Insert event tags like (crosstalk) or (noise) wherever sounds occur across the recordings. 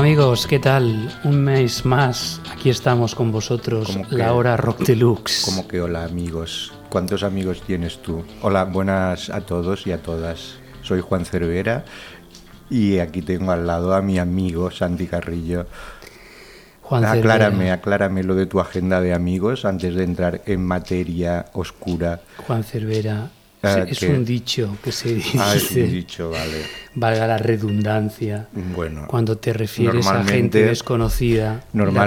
Amigos, ¿qué tal? Un mes más, aquí estamos con vosotros, la hora Rock Deluxe. Como que hola amigos. ¿Cuántos amigos tienes tú? Hola, buenas a todos y a todas. Soy Juan Cervera y aquí tengo al lado a mi amigo Santi Carrillo. Juan aclárame, Cervera, aclárame lo de tu agenda de amigos antes de entrar en materia oscura. Juan Cervera, Ah, es un dicho que se dice, Ah, es un dicho, vale. valga la redundancia, Bueno, cuando te refieres a gente desconocida, la tratas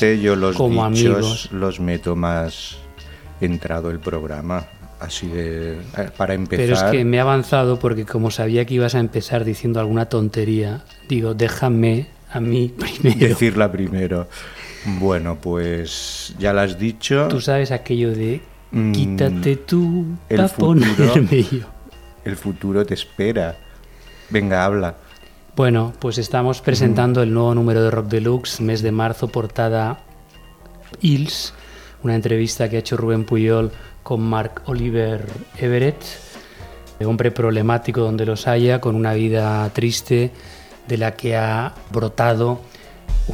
normalmente yo los como dichos amigos. los meto más entrado el programa. Así de... eh, Para empezar... Pero es que me he avanzado porque como sabía que ibas a empezar diciendo alguna tontería, digo, déjame a mí (laughs) primero. Decirla primero. Bueno, pues ya lo has dicho. Tú sabes aquello de Mm, quítate tú el para futuro. (laughs) ponerme yo. El futuro te espera. Venga, habla. Bueno, pues estamos presentando el nuevo número de Rock Deluxe, mes de marzo, portada Hills, una entrevista que ha hecho Rubén Puyol con Mark Oliver Everett, hombre problemático donde los haya, con una vida triste de la que ha brotado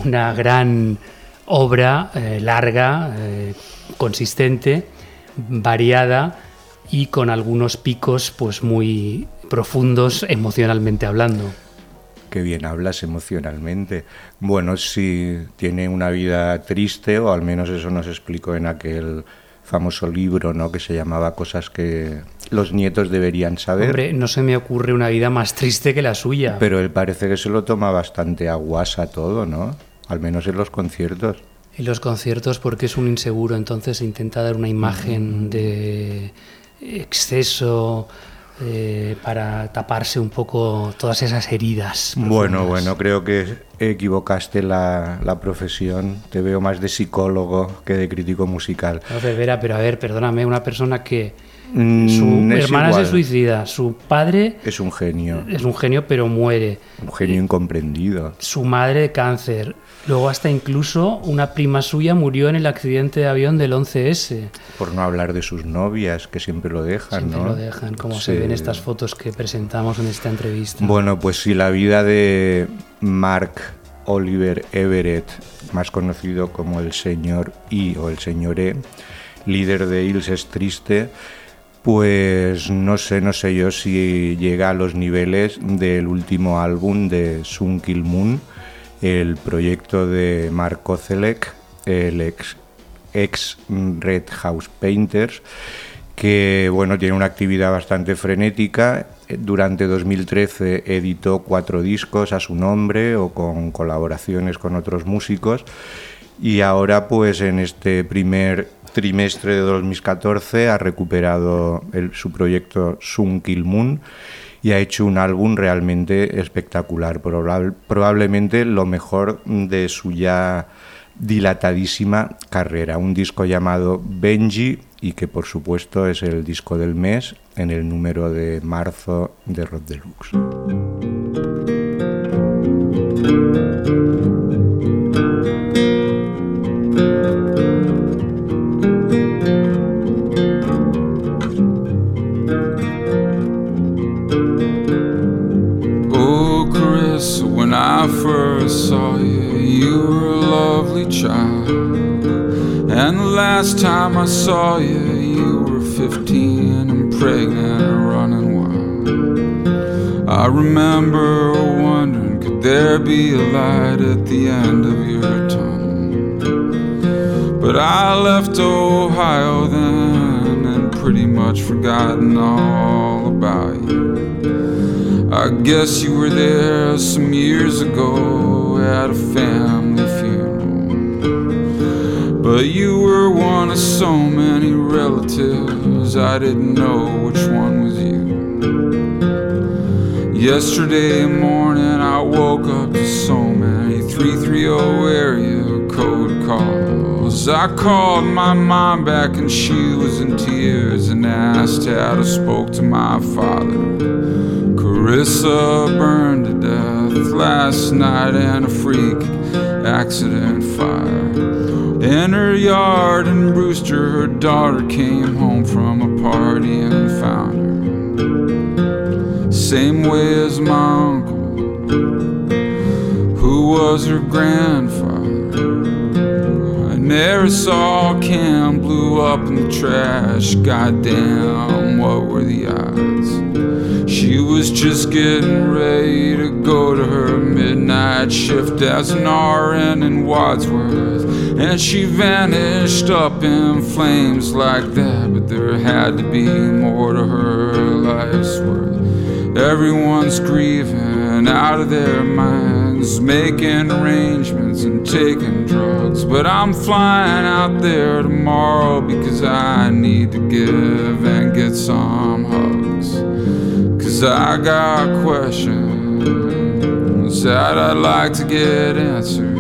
una gran obra eh, larga, eh, consistente, variada y con algunos picos pues muy profundos emocionalmente hablando. Qué bien hablas emocionalmente. Bueno, sí, tiene una vida triste, o al menos eso nos explicó en aquel famoso libro, ¿no? Que se llamaba Cosas que los nietos deberían saber. Hombre, no se me ocurre una vida más triste que la suya. Pero él parece que se lo toma bastante a guasa todo, ¿no? Al menos en los conciertos. En los conciertos porque es un inseguro, entonces intenta dar una imagen de exceso eh, para taparse un poco todas esas heridas. Bueno, profundas. bueno, creo que equivocaste la, la profesión. Te veo más de psicólogo que de crítico musical. No, Cervera, pero a ver, perdóname, una persona que Mm, su hermana igual. se suicida, su padre Es un genio, es un genio pero muere, un genio incomprendido. su madre de cáncer, luego hasta incluso una prima suya murió en el accidente de avión del 11S. Por no hablar de sus novias, que siempre lo dejan, Siempre ¿no? lo dejan, como Sí. se ve en estas fotos que presentamos en esta entrevista. Bueno, pues si la vida de Mark Oliver Everett, más conocido como el señor I o el señor E, líder de Hills es triste, pues no sé, no sé yo si llega a los niveles del último álbum de Sun Kill Moon, el proyecto de Mark Kozelek, el ex, ex Red House Painters, que bueno, tiene una actividad bastante frenética. Durante 2013 editó cuatro discos a su nombre o con colaboraciones con otros músicos. Y ahora, pues en este primer trimestre de 2014 ha recuperado su proyecto Sun Kill Moon y ha hecho un álbum realmente espectacular, probable- probablemente lo mejor de su ya dilatadísima carrera. Un disco llamado Benji y que por supuesto es el disco del mes en el número de marzo de Rock Deluxe. When I first saw you, you were a lovely child. And the last time I saw you, you were 15 and pregnant and running wild. I remember wondering, could there be a light at the end of your tunnel? But I left Ohio then and pretty much forgotten all. I guess you were there some years ago at a family funeral. But you were one of so many relatives, I didn't know which one was you. Yesterday morning, I woke up to so many 330 area code calls. I called my mom back, and she was in tears and asked how to spoke to my father. Carissa burned to death last night in a freak accident fire. In her yard in Brewster, her daughter came home from a party and found her. Same way as my uncle, who was her grandfather. I An aerosol can blew up in the trash. Goddamn, what were the odds? She was just getting ready to go to her midnight shift as an RN in Wadsworth. And she vanished up in flames like that. But there had to be more to her life's worth. Everyone's grieving out of their minds, making arrangements and taking drugs. But I'm flying out there tomorrow because I need to give and get some hugs. I got questions that I'd like to get answered.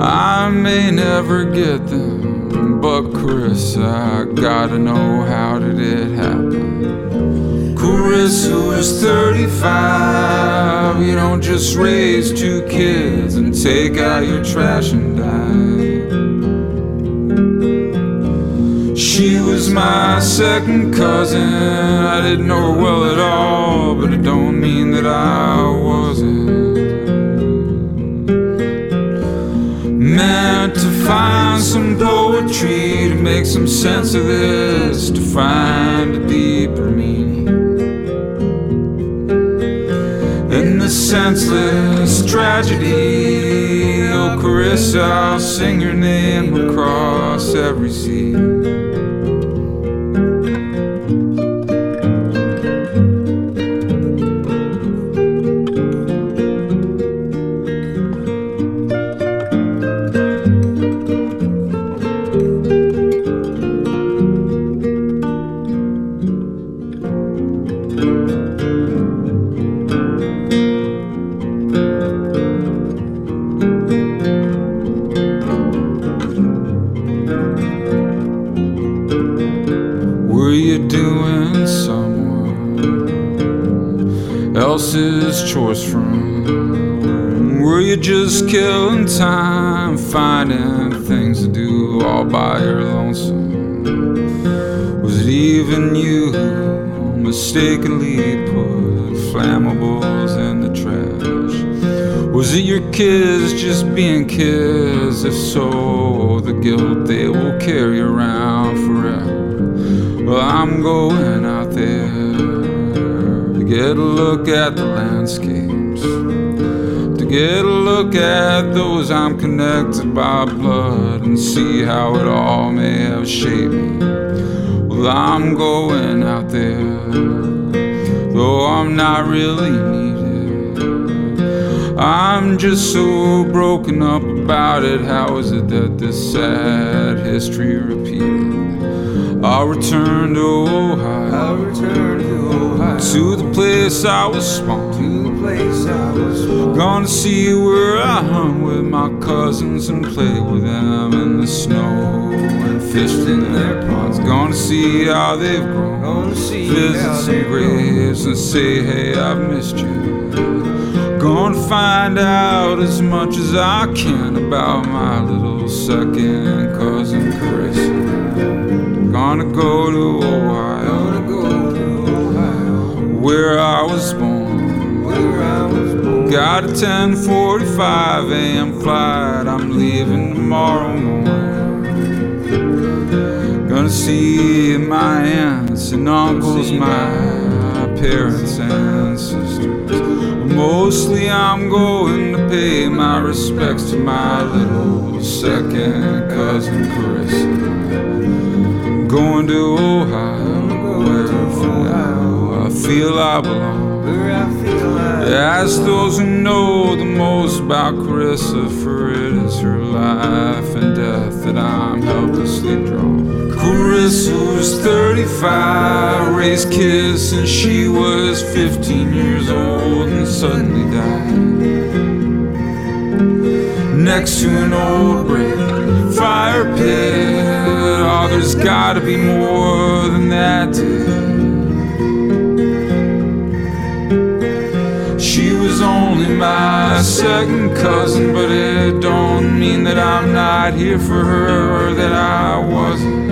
I may never get them, but Chris, I gotta know how did it happen. Chris, who is 35, you don't just raise two kids and take out your trash and die. My second cousin. I didn't know her well at all, but it don't mean that I wasn't. Meant to find some poetry to make some sense of this, to find a deeper meaning. In the senseless tragedy, oh Carissa, I'll sing your name across every sea. Killing time, finding things to do all by your lonesome? Was it even you who mistakenly put flammables in the trash? Was it your kids just being kids? If so, the guilt they will carry around forever. Well, I'm going out there to get a look at the landscapes, to get a look at those I'm connected by blood and see how it all may have shaped me. Well, I'm going out there, though I'm not really needed. I'm just so broken up about it. How is it that this sad history repeated? I'll return to Ohio. I'll return to Ohio. To the place I was spawned. Place I was born. Gonna see where I hung with my cousins and played with them in the snow and fished in their ponds. Gonna see how they've grown. Gonna see Visit some graves and say, hey, I've missed you. Gonna find out as much as I can about my little second cousin Carissa. Gonna go to Ohio, Gonna go to Ohio, where I was born. Got a 10:45 a.m. flight. I'm leaving tomorrow morning. Gonna see my aunts and uncles, my parents and sisters. Mostly I'm going to pay my respects to my little second cousin Carissa. Going to Ohio, where for now I feel I belong. Ask those who know the most about Carissa, for it is her life and death that I'm helplessly drawn. Clarissa was 35, raised kiss, and she was 15 years old and suddenly died. Next to an old brick fire pit, oh, there's gotta be more than that my second cousin, but it don't mean that I'm not here for her or that I wasn't.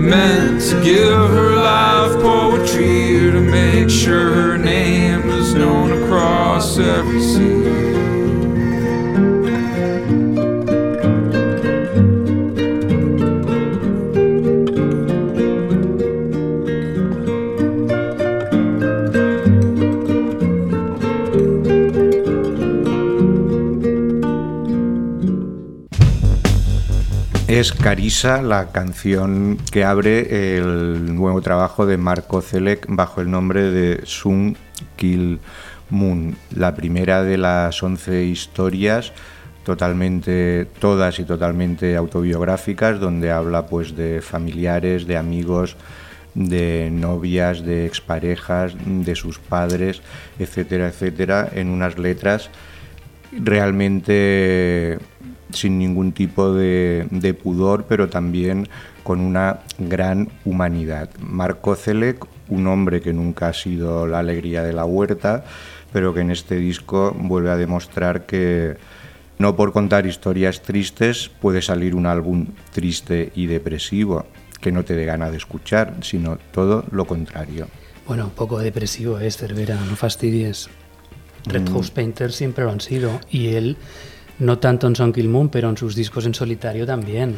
Meant to give her life poetry or to make sure her name is known across every sea. Es Carisa, la canción que abre el nuevo trabajo de Marco Zelek bajo el nombre de Sun Kill Moon, la primera de las 11 historias totalmente todas y totalmente autobiográficas donde habla pues de familiares, de amigos, de novias, de exparejas, de sus padres, etcétera, etcétera, en unas letras realmente sin ningún tipo de, de, pudor, pero también con una gran humanidad. Marco Zelek, un hombre que nunca ha sido la alegría de la huerta, pero que en este disco vuelve a demostrar que no por contar historias tristes puede salir un álbum triste y depresivo, que no te dé gana de escuchar, sino todo lo contrario. Bueno, un poco depresivo es Cervera, no fastidies. Red House Painters siempre lo han sido y él no tanto en Son Kill Moon, pero en sus discos en solitario también.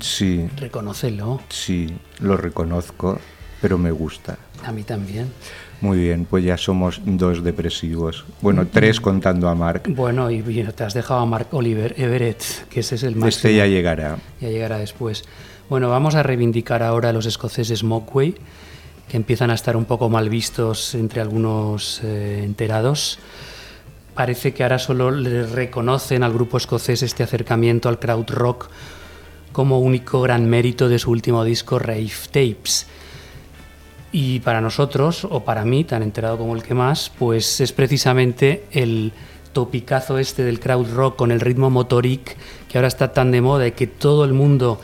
Sí. Reconócelo. Sí, lo reconozco, pero me gusta. A mí también. Muy bien, pues ya somos dos depresivos. Bueno, tres contando a Mark. Bueno, y, y te has dejado a Mark Oliver Everett, que ese es el máximo. Este ya llegará. Ya llegará después. Bueno, vamos a reivindicar ahora a los escoceses Mockway, que empiezan a estar un poco mal vistos entre algunos eh, enterados parece que ahora solo le reconocen al grupo escocés este acercamiento al crowd rock como único gran mérito de su último disco Rave Tapes. Y para nosotros, o para mí, tan enterado como el que más, pues es precisamente el topicazo este del crowd rock con el ritmo motoric que ahora está tan de moda y que todo el mundo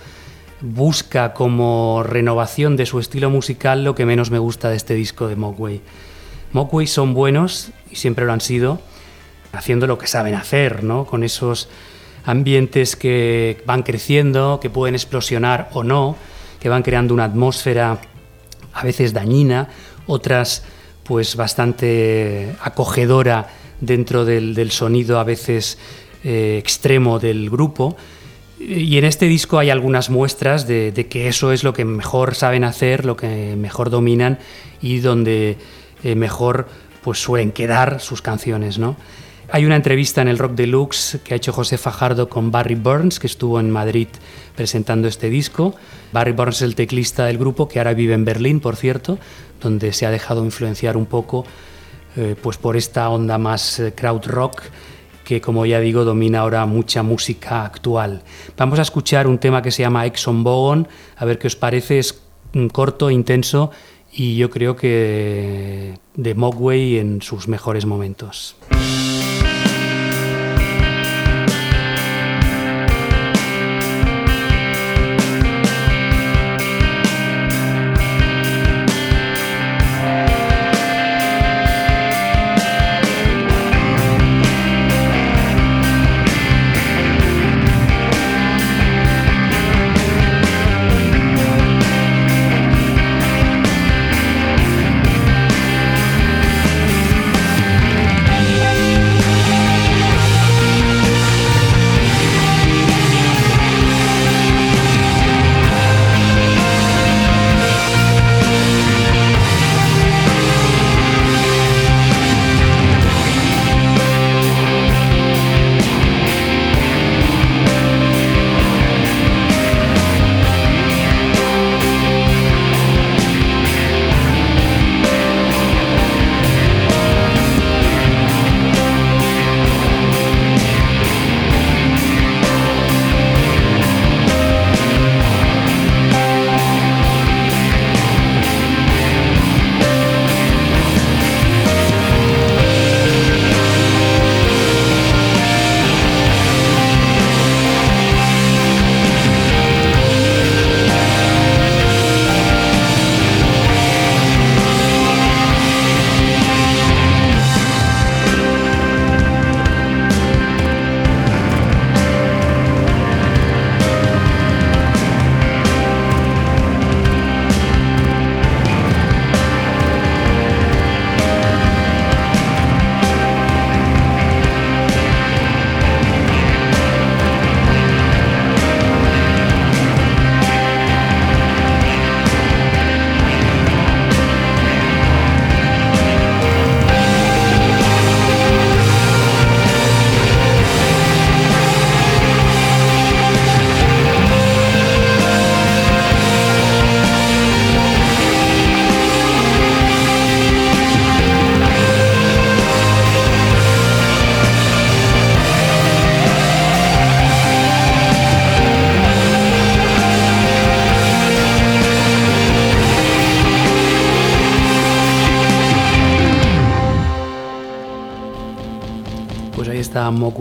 busca como renovación de su estilo musical lo que menos me gusta de este disco de Mogwai. Mogwai son buenos y siempre lo han sido, haciendo lo que saben hacer, ¿no? Con esos ambientes que van creciendo, que pueden explosionar o no, que van creando una atmósfera a veces dañina, otras pues bastante acogedora dentro del, sonido a veces eh, extremo del grupo. Y en este disco hay algunas muestras de, de, que eso es lo que mejor saben hacer, lo que mejor dominan y donde eh, mejor pues suelen quedar sus canciones, ¿no? Hay una entrevista en el Rock Deluxe que ha hecho José Fajardo con Barry Burns, que estuvo en Madrid presentando este disco. Barry Burns es el teclista del grupo, que ahora vive en Berlín, por cierto, donde se ha dejado influenciar un poco eh, pues por esta onda más eh, crowd rock que, como ya digo, domina ahora mucha música actual. Vamos a escuchar un tema que se llama Exxon Bogon, a ver qué os parece, es corto, intenso y yo creo que de Mogwai en sus mejores momentos.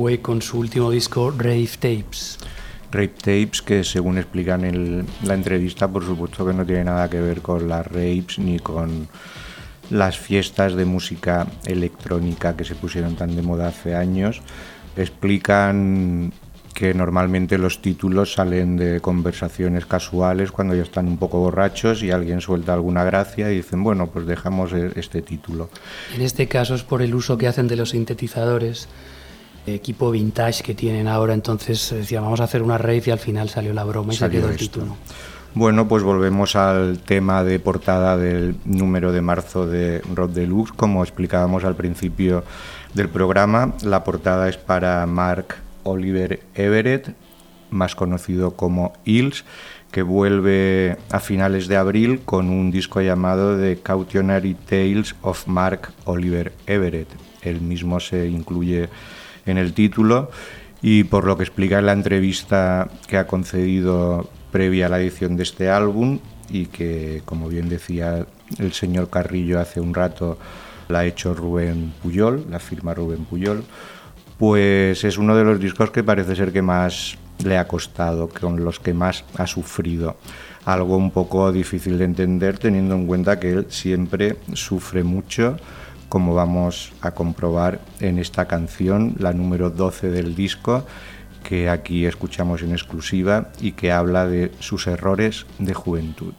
Mogwai con su último disco Rave Tapes. Rape Tapes, que según explican en la entrevista, por supuesto que no tiene nada que ver con las rapes ni con las fiestas de música electrónica que se pusieron tan de moda hace años. Explican que normalmente los títulos salen de conversaciones casuales cuando ya están un poco borrachos y alguien suelta alguna gracia y dicen, bueno, pues dejamos e- este título. En este caso es por el uso que hacen de los sintetizadores, equipo vintage que tienen ahora. Entonces decía, vamos a hacer una rave y al final salió la broma y Salió se quedó el esto. título. Bueno, pues volvemos al tema de portada del número de marzo de Rock Deluxe. Como explicábamos al principio del programa, la portada es para Mark Oliver Everett, más conocido como Hills, que vuelve a finales de abril con un disco llamado The Cautionary Tales of Mark Oliver Everett. El mismo se incluye en el título y por lo que explica en la entrevista que ha concedido previa a la edición de este álbum y que, como bien decía el señor Carrillo hace un rato, la ha hecho Rubén Puyol, la firma Rubén Puyol, pues es uno de los discos que parece ser que más le ha costado, con los que más ha sufrido. Algo un poco difícil de entender teniendo en cuenta que él siempre sufre mucho, como vamos a comprobar en esta canción, la número 12 del disco, que aquí escuchamos en exclusiva y que habla de sus errores de juventud.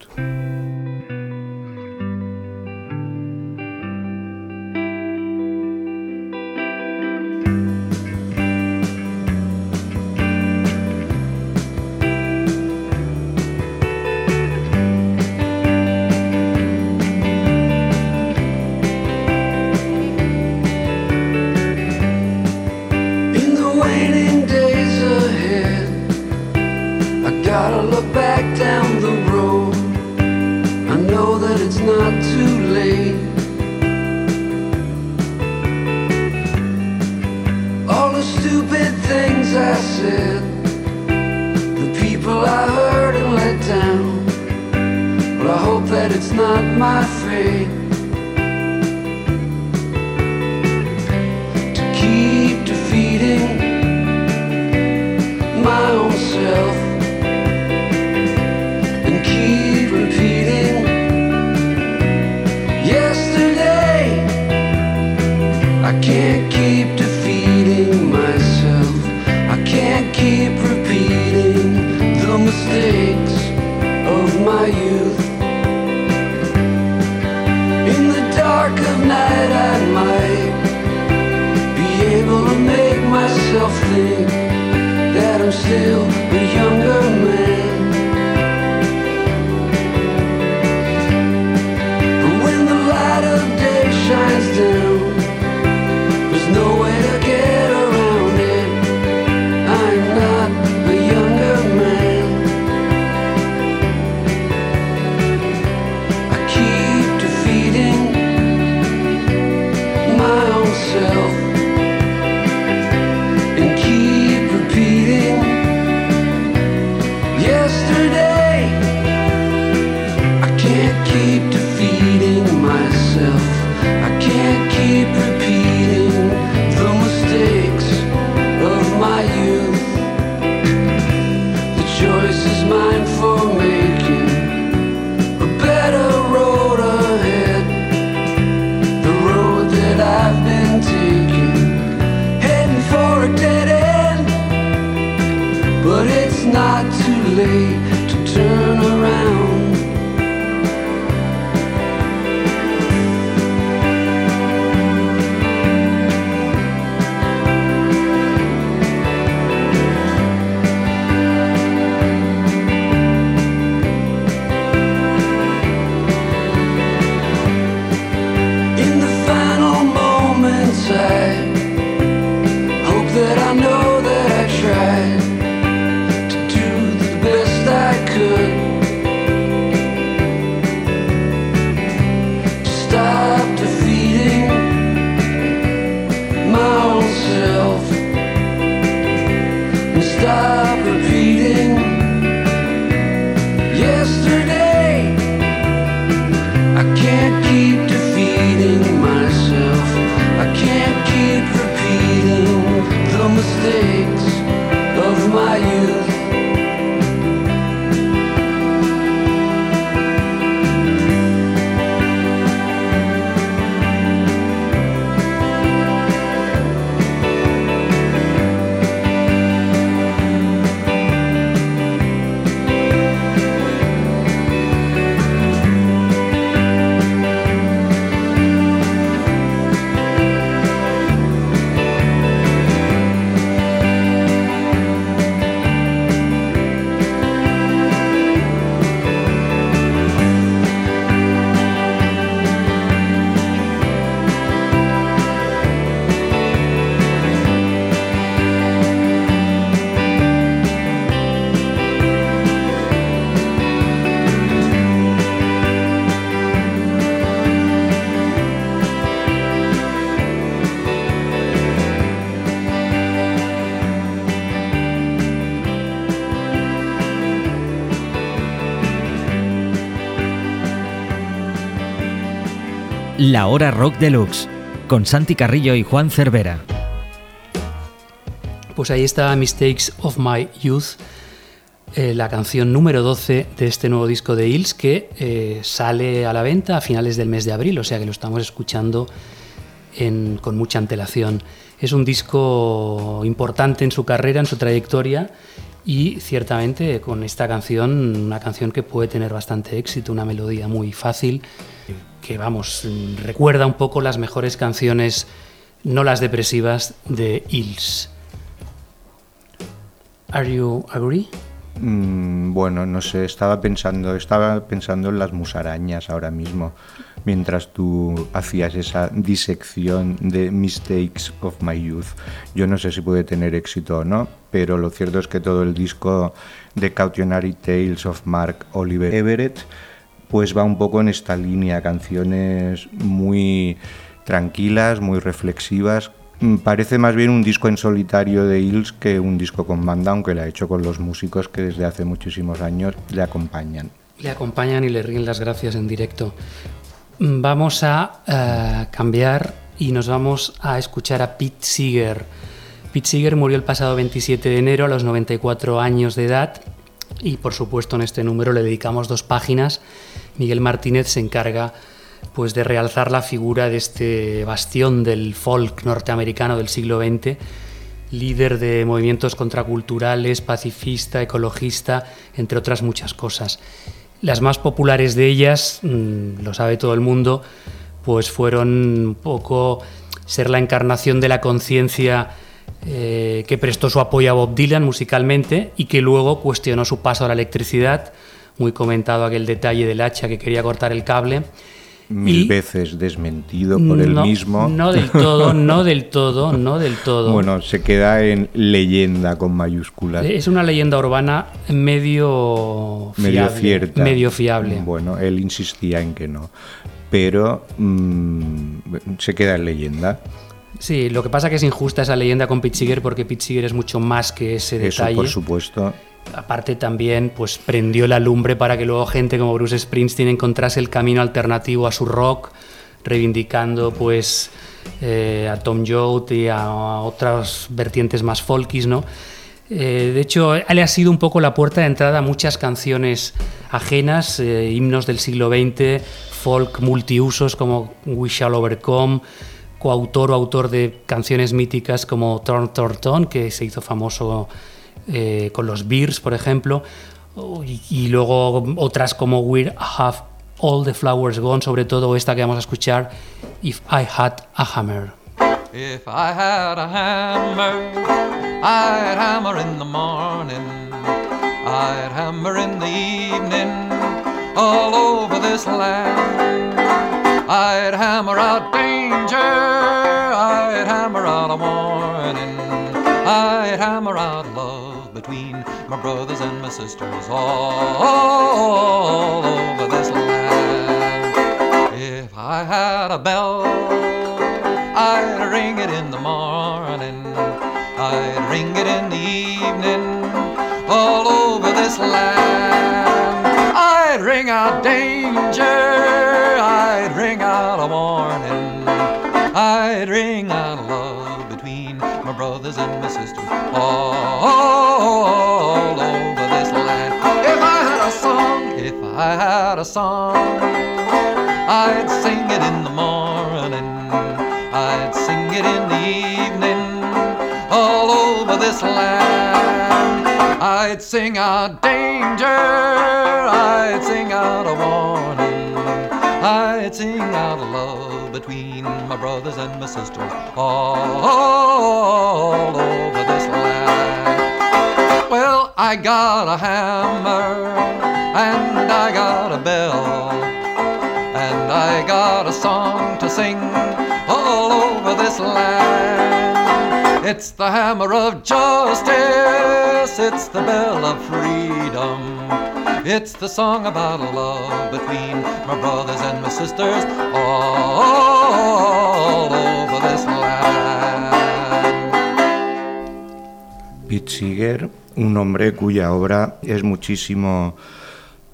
La Hora Rock Deluxe, con Santi Carrillo y Juan Cervera. Pues ahí está Mistakes of My Youth, eh, la canción número 12 de este nuevo disco de Hills que eh, sale a la venta a finales del mes de abril, o sea que lo estamos escuchando con mucha antelación. Es un disco importante en su carrera, en su trayectoria y ciertamente con esta canción, una canción que puede tener bastante éxito, una melodía muy fácil, que vamos, recuerda un poco las mejores canciones, no las depresivas, de Hills. Are you agree? Mm, bueno, no sé, estaba pensando, estaba pensando en las musarañas ahora mismo, mientras tú hacías esa disección de Mistakes of My Youth. Yo no sé si puede tener éxito o no, pero lo cierto es que todo el disco de Cautionary Tales of Mark Oliver Everett pues va un poco en esta línea, canciones muy tranquilas, muy reflexivas, Mm, parece más bien un disco en solitario de Hills que un disco con banda, aunque lo ha hecho con los músicos que desde hace muchísimos años le acompañan. Le acompañan y le ríen las gracias en directo. Mm, vamos a eh, cambiar y nos vamos a escuchar a Pete Seeger. Pete Seeger murió el pasado 27 de enero a los 94 años de edad y por supuesto en este número le dedicamos dos páginas. Miguel Martínez se encarga pues de realzar la figura de este bastión del folk norteamericano del siglo XX, líder de movimientos contraculturales, pacifista, ecologista, entre otras muchas cosas. Las más populares de ellas, mm, lo sabe todo el mundo, pues fueron un poco ser la encarnación de la conciencia eh, que prestó su apoyo a Bob Dylan musicalmente y que luego cuestionó su paso a la electricidad, muy comentado aquel detalle del hacha que quería cortar el cable mil veces desmentido por él mismo. No del todo, no del todo, no del todo. (laughs) Bueno, se queda en leyenda con mayúsculas. Es una leyenda urbana medio fiable, medio cierta. Medio fiable. Bueno, él insistía en que no. Pero mm, se queda en leyenda. Sí, lo que pasa es que es injusta esa leyenda con Pete porque Pete es mucho más que ese detalle. Eso, por supuesto aparte también pues prendió la lumbre para que luego gente como Bruce Springsteen encontrase el camino alternativo a su rock, reivindicando pues eh, a Tom Joad y a, otras vertientes más folkis, ¿no? Eh, de hecho, él ha sido un poco la puerta de entrada a muchas canciones ajenas, eh, himnos del siglo XX, folk multiusos como We Shall Overcome, coautor o autor de canciones míticas como Turn Turn que se hizo famoso eh, con los Beers, por ejemplo, y, luego otras como We Have All the Flowers Gone, sobre todo esta que vamos a escuchar, If I Had a Hammer. If I had a hammer, I'd hammer in the morning, I'd hammer in the evening, all over this land. I'd hammer out danger, I'd hammer out a warning, I'd hammer out love between my brothers and my sisters all over this land. If I had a bell, I'd ring it in the morning, I'd ring it in the evening, all over this land. I'd ring out danger, a warning, I'd ring out love between my brothers and my sisters all over this land. If I had a song, if I had a song, I'd sing it in the morning, I'd sing it in the evening, all over this land. I'd sing out danger, I'd sing out a warning, I'd sing out love between my brothers and my sisters all over this land. Well, I got a hammer and I got a bell and I got a song to sing all over this land. It's the hammer of justice, it's the bell of freedom. It's the song about love between my brothers and my sisters all over this land. Pete un hombre cuya obra es muchísimo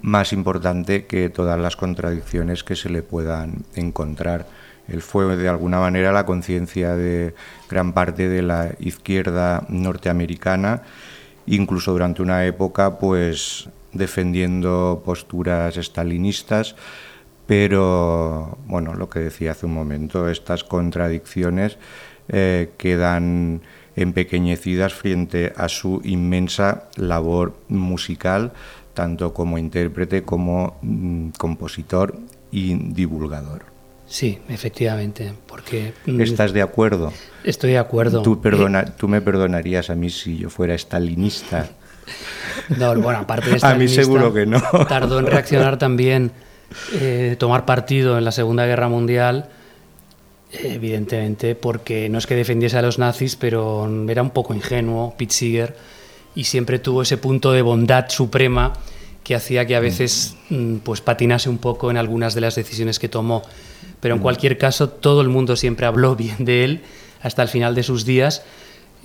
más importante que todas las contradicciones que se le puedan encontrar. Él fue de alguna manera la conciencia de gran parte de la izquierda norteamericana, incluso durante una época pues defendiendo posturas estalinistas, pero bueno, lo que decía hace un momento, estas contradicciones eh, quedan empequeñecidas frente a su inmensa labor musical, tanto como intérprete como mm, compositor y divulgador. Sí, efectivamente, porque... Mm, ¿Estás de acuerdo? Estoy de acuerdo. ¿Tú, perdona, ¿Tú me perdonarías a mí si yo fuera estalinista? (laughs) No, bueno, aparte de A mí seguro que no. Tardó en reaccionar también, eh, tomar partido en la Segunda Guerra Mundial, evidentemente, porque no es que defendiese a los nazis, pero era un poco ingenuo, Pete Seeger, y siempre tuvo ese punto de bondad suprema que hacía que a veces mm, pues patinase un poco en algunas de las decisiones que tomó. Pero en cualquier caso, todo el mundo siempre habló bien de él hasta el final de sus días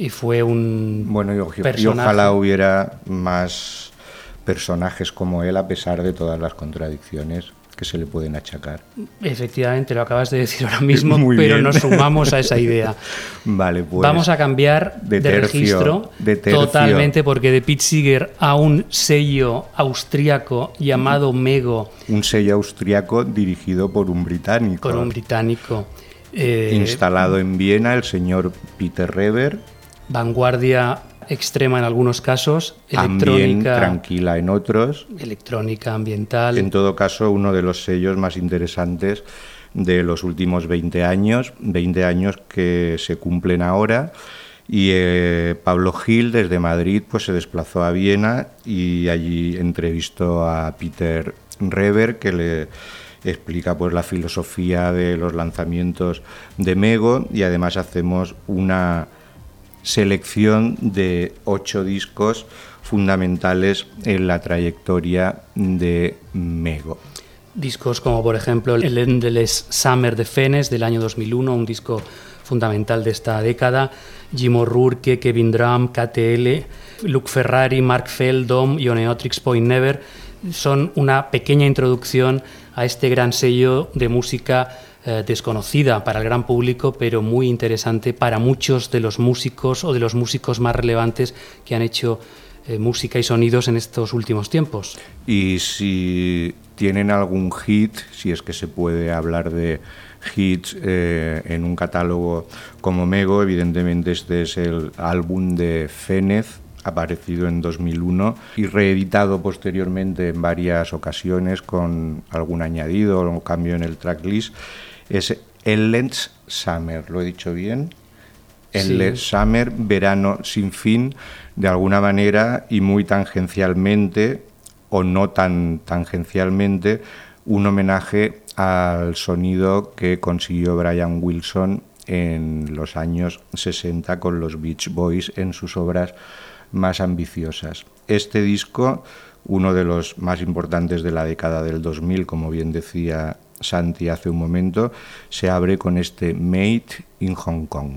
y fue un bueno y, ojalá hubiera más personajes como él a pesar de todas las contradicciones que se le pueden achacar. Efectivamente, lo acabas de decir ahora (laughs) mismo, pero nos sumamos a esa idea. (laughs) Vale, pues. Vamos a cambiar de, registro totalmente, porque de Pete Seeger a un sello austríaco llamado Mego. Un sello austriaco dirigido por un británico. Por un británico. Eh, Instalado en Viena, el señor Peter Reber. Vanguardia extrema en algunos casos, electrónica tranquila en otros, electrónica ambiental. En todo caso, uno de los sellos más interesantes de los últimos 20 años, 20 años que se cumplen ahora. Y eh, Pablo Gil desde Madrid pues se desplazó a Viena y allí entrevistó a Peter Reber que le explica pues la filosofía de los lanzamientos de Mego y además hacemos una selección de ocho discos fundamentales en la trayectoria de Mego. Discos como por ejemplo el Endless Summer de Fenes del año 2001, un disco fundamental de esta década, Jim O'Rourke, Kevin Drum, KTL, Luke Ferrari, Mark Fell, Dom y Oneotrix Point Never son una pequeña introducción a este gran sello de música eh, desconocida para el gran público, pero muy interesante para muchos de los músicos o de los músicos más relevantes que han hecho eh, música y sonidos en estos últimos tiempos. Y si tienen algún hit, si es que se puede hablar de hits eh, en un catálogo como Mego, evidentemente este es el álbum de Fénez, aparecido en 2001 y reeditado posteriormente en varias ocasiones con algún añadido o cambio en el tracklist es Endless Summer, ¿lo he dicho bien? Endless Summer, verano sin fin, de alguna manera y muy tangencialmente, o no tan tangencialmente, un homenaje al sonido que consiguió Brian Wilson en los años 60 con los Beach Boys en sus obras más ambiciosas. Este disco, uno de los más importantes de la década del 2000, como bien decía Santi hace un momento, se abre con este Made in Hong Kong.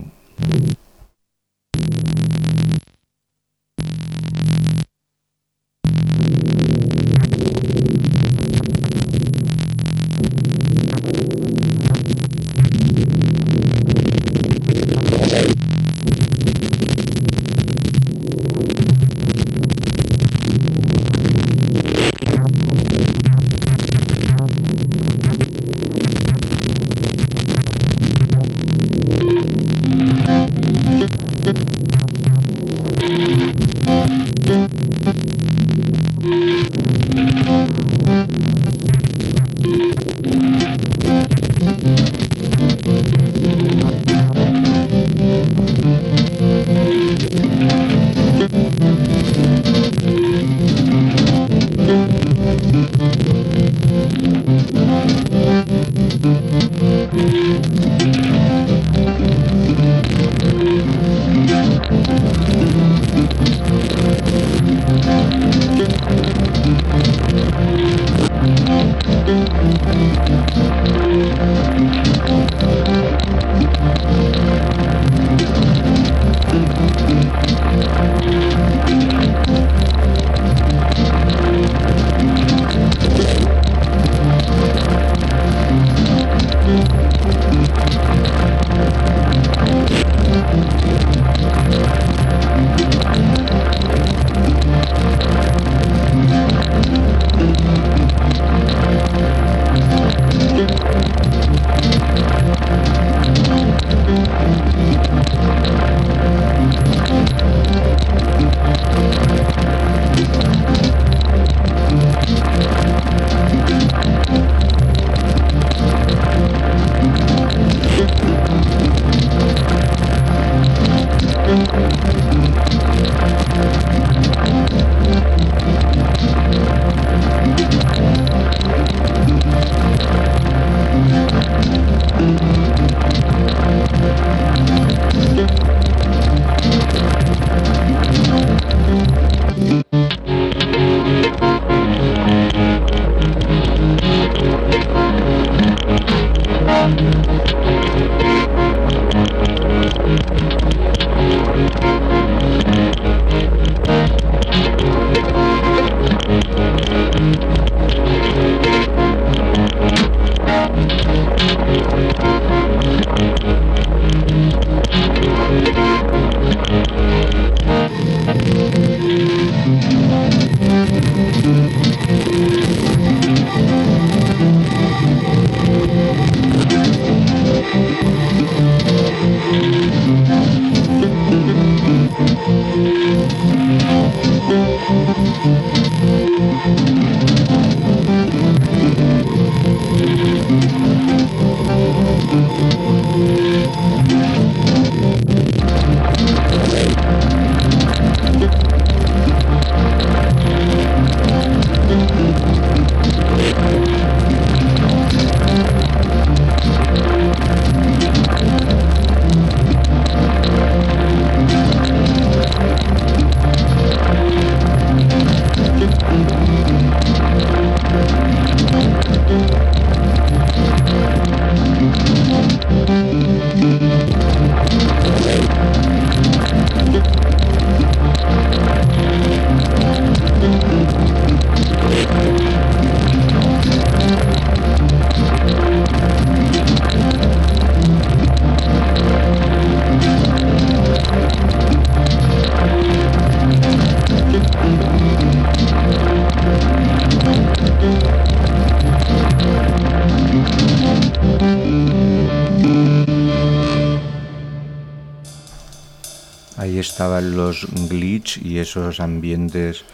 Glitch y esos ambientes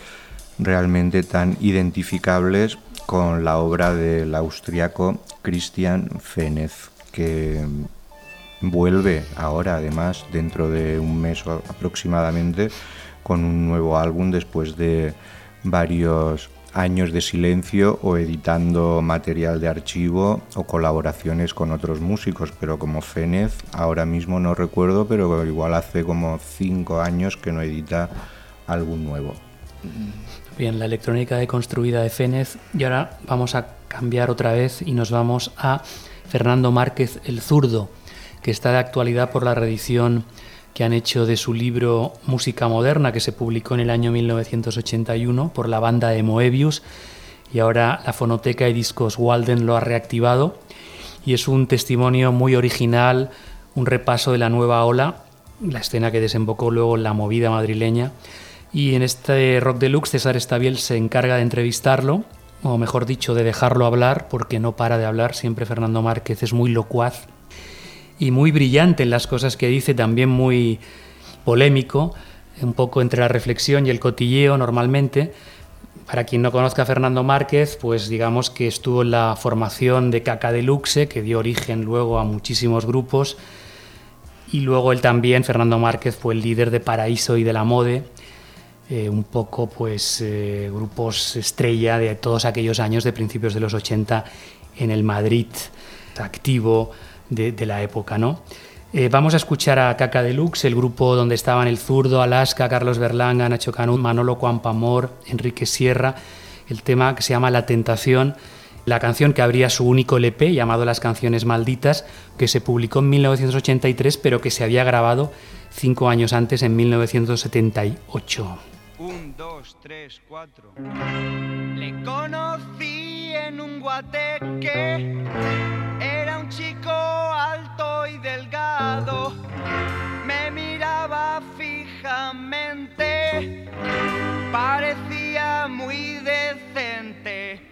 realmente tan identificables con la obra del austriaco Christian Fenez, que vuelve ahora además dentro de un mes aproximadamente con un nuevo álbum después de varios años de silencio o editando material de archivo o colaboraciones con otros músicos, pero como Fénez, ahora mismo no recuerdo, pero igual hace como cinco años que no edita álbum nuevo. Bien, la electrónica deconstruida de Fénez y ahora vamos a cambiar otra vez y nos vamos a Fernando Márquez el Zurdo, que está de actualidad por la reedición que han hecho de su libro Música Moderna, que se publicó en el año 1981 por la banda de Moebius, y ahora la Fonoteca y Discos Walden lo ha reactivado, y es un testimonio muy original, un repaso de la nueva ola, la escena que desembocó luego en la movida madrileña, y en este Rock Deluxe César Estabiel se encarga de entrevistarlo, o mejor dicho, de dejarlo hablar, porque no para de hablar, siempre Fernando Márquez es muy locuaz y muy brillante en las cosas que dice, también muy polémico, un poco entre la reflexión y el cotilleo normalmente. Para quien no conozca a Fernando Márquez, pues digamos que estuvo en la formación de Caca Deluxe, que dio origen luego a muchísimos grupos, y luego él también, Fernando Márquez, fue el líder de Paraíso y de la Mode, eh, un poco pues eh, grupos estrella de todos aquellos años de principios de los 80 en el Madrid activo, de, la época. ¿no? Eh, vamos a escuchar a Caca Deluxe, el grupo donde estaban el zurdo, Alaska, Carlos Berlanga, Nacho Canú, Manolo Cuampamor, Enrique Sierra, el tema que se llama La Tentación, la canción que abría su único LP llamado Las Canciones Malditas, que se publicó en 1983 pero que se había grabado cinco años antes, en 1978. Un, dos, tres, cuatro. Le conocí en un guateque un chico alto y delgado, me miraba fijamente, parecía muy decente.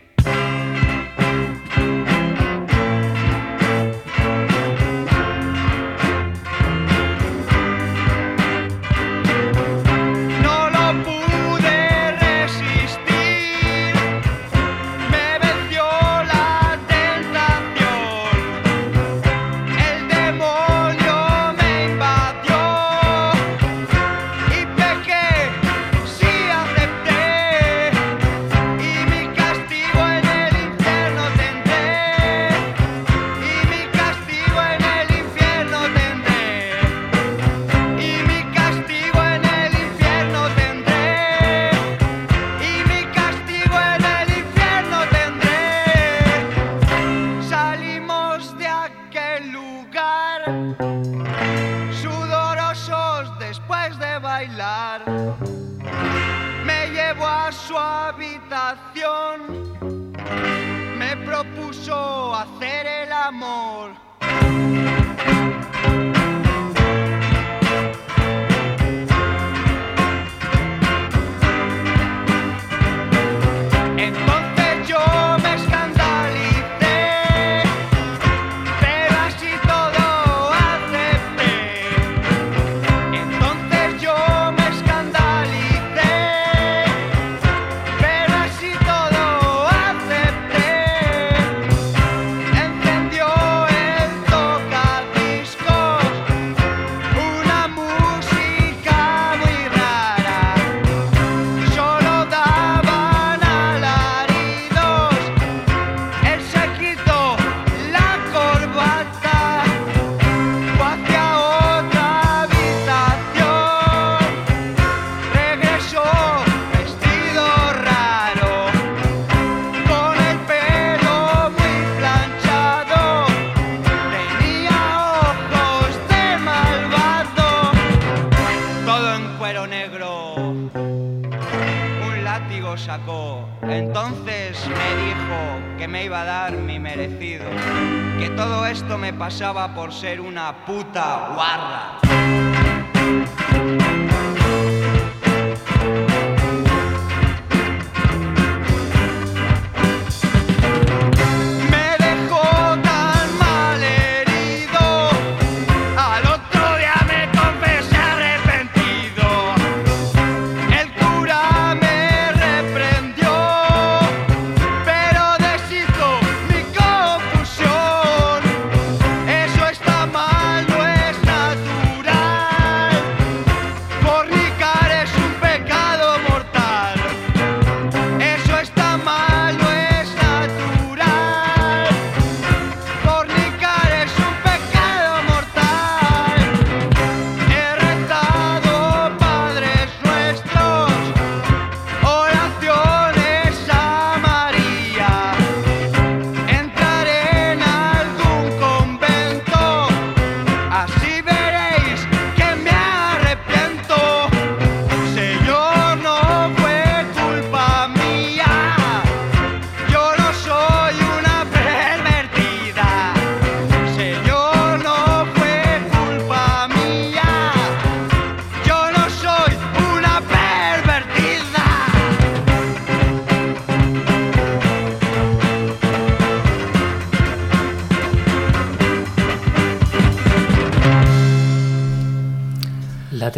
Pasaba por ser una puta guarra.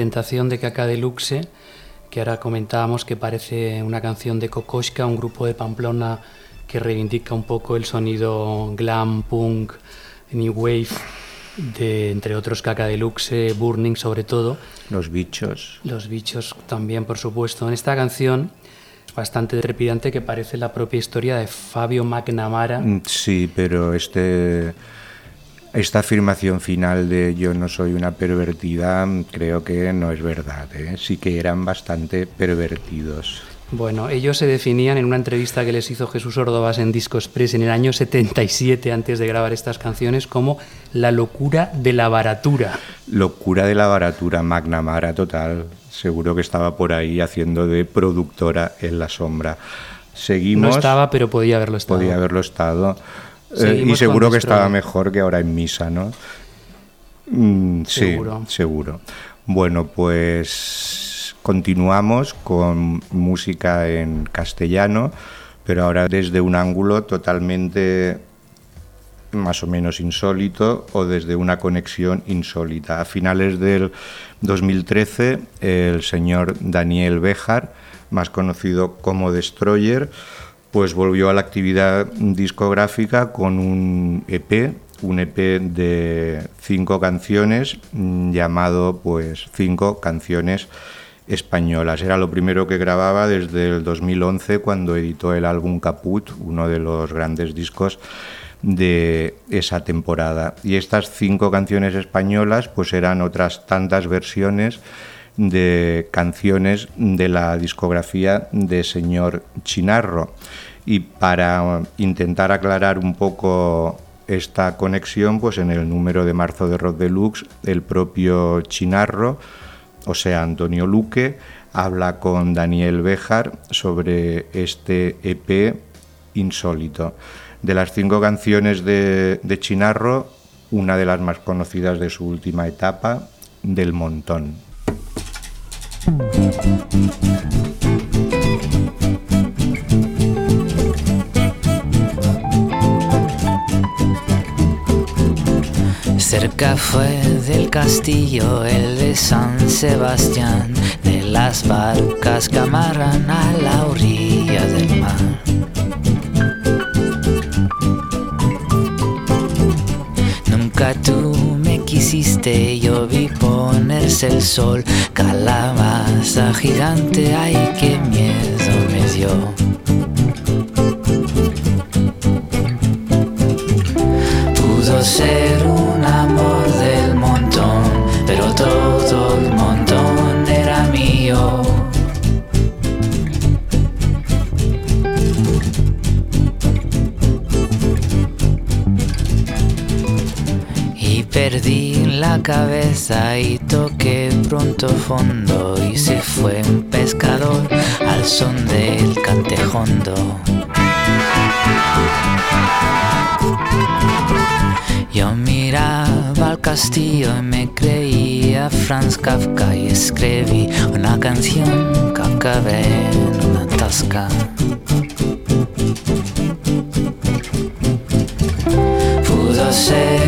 Tentación de Caca Deluxe, que ahora comentábamos que parece una canción de Kokoschka, un grupo de Pamplona que reivindica un poco el sonido glam, punk, new wave, de entre otros Caca Deluxe, Burning sobre todo. Los bichos. Los bichos también, por supuesto. En esta canción bastante trepidante que parece la propia historia de Fabio McNamara. Mm, Sí, pero este esta afirmación final de yo no soy una pervertida creo que no es verdad. ¿eh? Sí que eran bastante pervertidos. Bueno, ellos se definían en una entrevista que les hizo Jesús Ordovás en Disco Express en el año 77, antes de grabar estas canciones, como la locura de la baratura. Locura de la baratura, McNamara total. Seguro que estaba por ahí haciendo de productora en la sombra. Seguimos. No estaba, pero podía haberlo estado. Podía haberlo estado. Eh, y seguro que estaba mejor que ahora en misa, ¿no? Mm, sí, Seguro. seguro. Bueno, pues continuamos con música en castellano, pero ahora desde un ángulo totalmente más o menos insólito o desde una conexión insólita. A finales del 2013, el señor Daniel Bejar, más conocido como Destroyer, pues volvió a la actividad discográfica con un EP, un EP de cinco canciones mm, llamado pues cinco canciones españolas. Era lo primero que grababa desde el 2011 cuando editó el álbum Caput, uno de los grandes discos de esa temporada. Y estas cinco canciones españolas pues eran otras tantas versiones de canciones de la discografía de señor Chinarro. Y para intentar aclarar un poco esta conexión, pues en el número de marzo de Rock Deluxe, el propio Chinarro o sea, Antonio Luque, habla con Daniel Béjar sobre este EP insólito. De las cinco canciones de Chinarro, una de las más conocidas de su última etapa, Del Montón. Cerca fue del castillo el de San Sebastián, de las barcas que amarran a la orilla del mar. Nunca tú me quisiste, yo vi ponerse el sol, calabaza gigante, ay qué miedo me dio. Pudo ser un amor del montón, pero todo perdí la cabeza y toqué pronto fondo y se fue un pescador al son del cantejondo. Yo miraba al castillo y me creía Franz Kafka y escribí una canción que acabé en una tasca. Pudo ser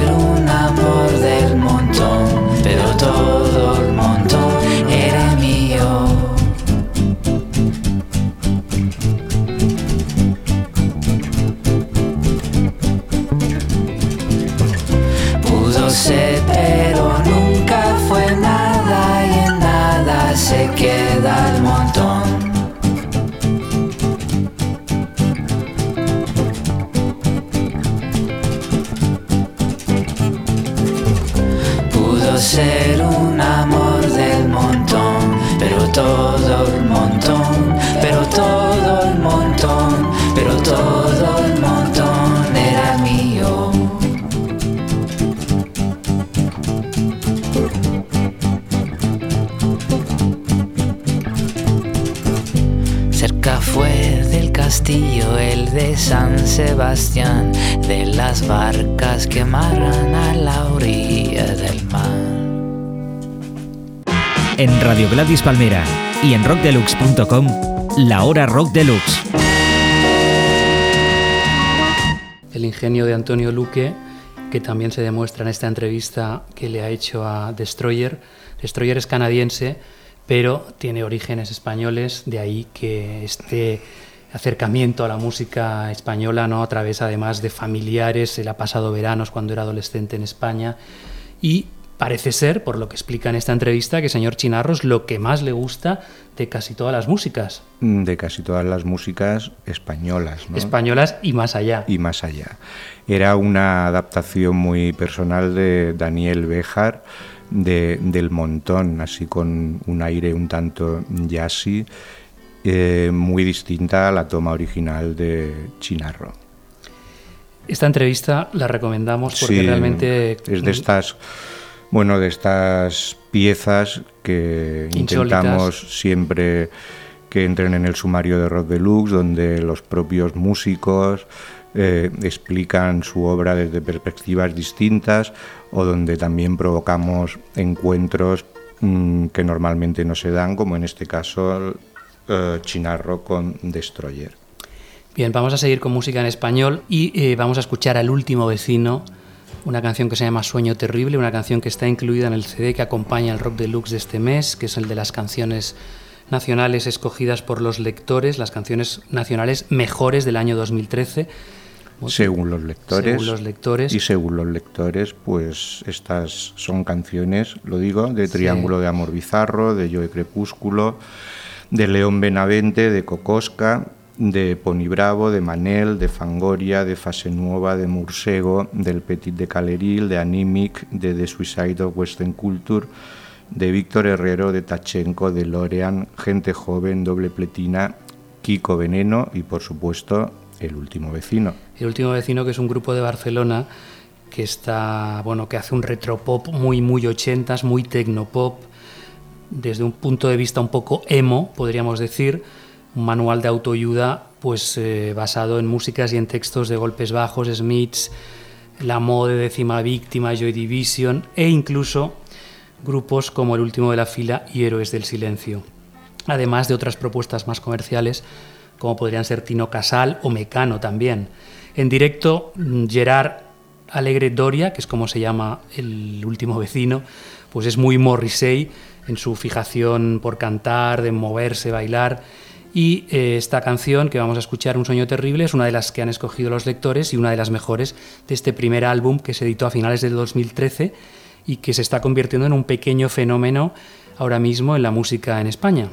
Sebastián, de las barcas que amarran a la orilla del mar. En Radio Gladys Palmera y en rockdeluxe.com, la hora rock deluxe. El ingenio de Antonio Luque, que también se demuestra en esta entrevista que le ha hecho a Destroyer. Destroyer es canadiense, pero tiene orígenes españoles, de ahí que este acercamiento a la música española, ¿no? a través además de familiares, él ha pasado veranos cuando era adolescente en España y parece ser, por lo que explica en esta entrevista, que señor Chinarro es lo que más le gusta de casi todas las músicas, De casi todas las músicas españolas. ¿no? españolas y más allá. y más allá. Era una adaptación muy personal de Daniel Béjar de, del Montón, así con un aire un tanto jazzy, eh, muy distinta a la toma original de Chinarro. Esta entrevista la recomendamos porque Sí, realmente es de estas bueno de estas piezas que Insólitas. intentamos siempre que entren en el sumario de Rock Deluxe donde los propios músicos eh, explican su obra desde perspectivas distintas o donde también provocamos encuentros mm, que normalmente no se dan como en este caso eh, Chinarro con Destroyer Bien, vamos a seguir con música en español y eh, vamos a escuchar al último vecino, una canción que se llama Sueño Terrible, una canción que está incluida en el CD que acompaña el Rock Deluxe de este mes, que es el de las canciones nacionales escogidas por los lectores, las canciones nacionales mejores del año 2013. según los lectores Según los lectores. y según los lectores pues estas son canciones lo digo de Sí. Triángulo de Amor Bizarro de Joe Crepúsculo de León Benavente de Cocosca de Pony Bravo, de Manel, de Fangoria, de Fase Nueva, de Mursego, del Petit de Caleril, de Animic, de The Suicide of Western Culture, de Víctor Herrero, de Tachenko, de Lorean, Gente Joven, Doble Pletina, Kiko Veneno y por supuesto El Último Vecino. El último vecino, que es un grupo de Barcelona que está, bueno, que hace un retropop muy, muy ochentas, muy tecnopop, desde un punto de vista un poco emo, podríamos decir, un manual de autoayuda pues eh, basado en músicas y en textos de golpes bajos, Smiths, La Mode, Décima Víctima, Joy Division e incluso grupos como El Último de la Fila y Héroes del Silencio. Además de otras propuestas más comerciales como podrían ser Tino Casal o Mecano también. En directo, Gerard Alegre Doria, que es como se llama el último vecino, pues es muy Morrissey en su fijación por cantar, de moverse, bailar. Y eh, esta canción que vamos a escuchar, Un sueño terrible, es una de las que han escogido los lectores y una de las mejores de este primer álbum que se editó a finales del 2013 y que se está convirtiendo en un pequeño fenómeno ahora mismo en la música en España.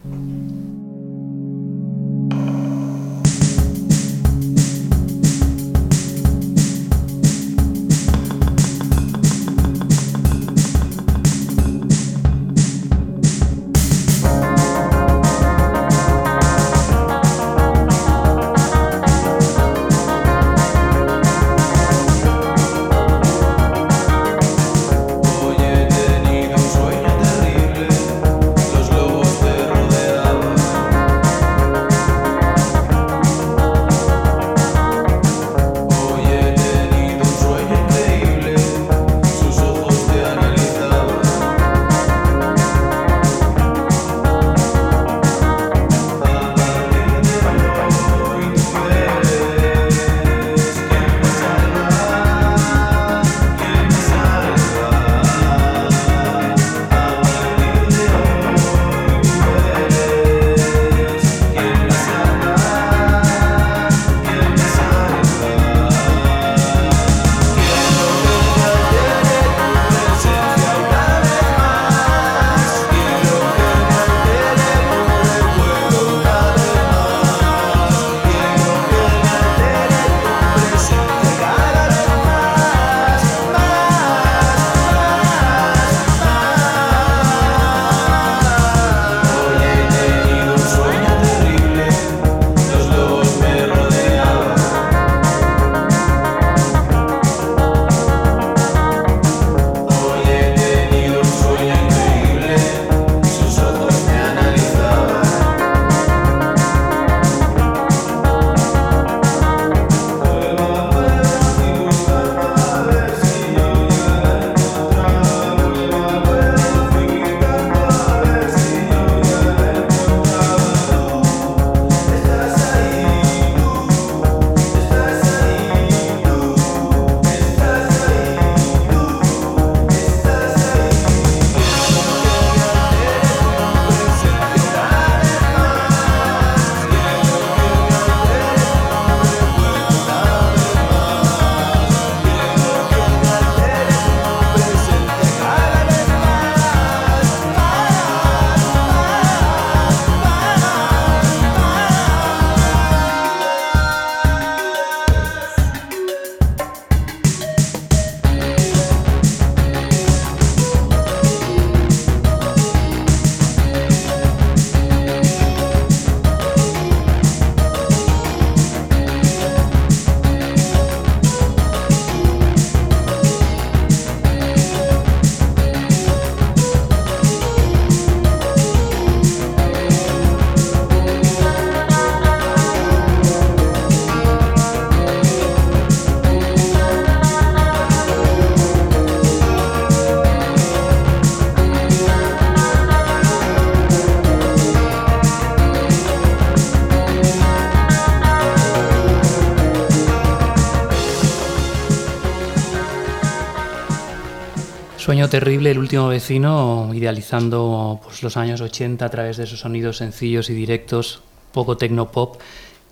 Sueño terrible, el último vecino, idealizando pues, los años 80 a través de esos sonidos sencillos y directos, poco tecnopop,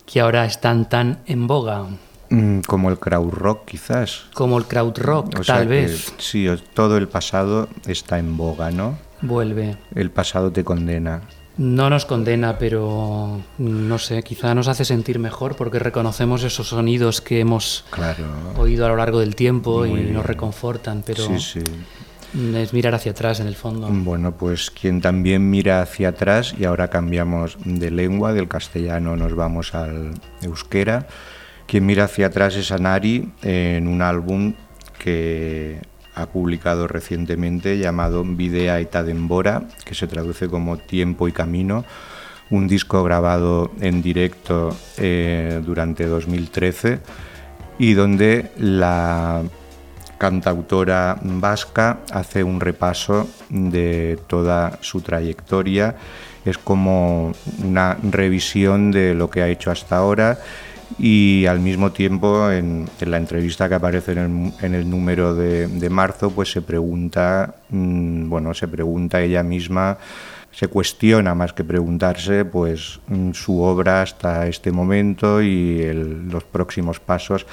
que ahora están tan en boga. Mm, como el crowd rock, quizás. Como el crowd rock, O tal que, vez. sí, todo el pasado está en boga, ¿no? Vuelve. El pasado te condena. No nos condena, pero no sé, quizá nos hace sentir mejor porque reconocemos esos sonidos que hemos Claro. oído a lo largo del tiempo Muy y bien. nos reconfortan, pero Sí, sí. Es mirar hacia atrás en el fondo. Bueno, pues quien también mira hacia atrás, y ahora cambiamos de lengua, del castellano nos vamos al euskera, quien mira hacia atrás es Anari en un álbum que ha publicado recientemente llamado Videa eta Dembora, que se traduce como Tiempo y Camino, un disco grabado en directo eh, durante 2013 y donde la cantautora vasca hace un repaso de toda su trayectoria. Es como una revisión de lo que ha hecho hasta ahora y al mismo tiempo en, la entrevista que aparece en el, número de, marzo pues se pregunta mm, bueno se pregunta ella misma se cuestiona más que preguntarse pues mm, su obra hasta este momento y los próximos pasos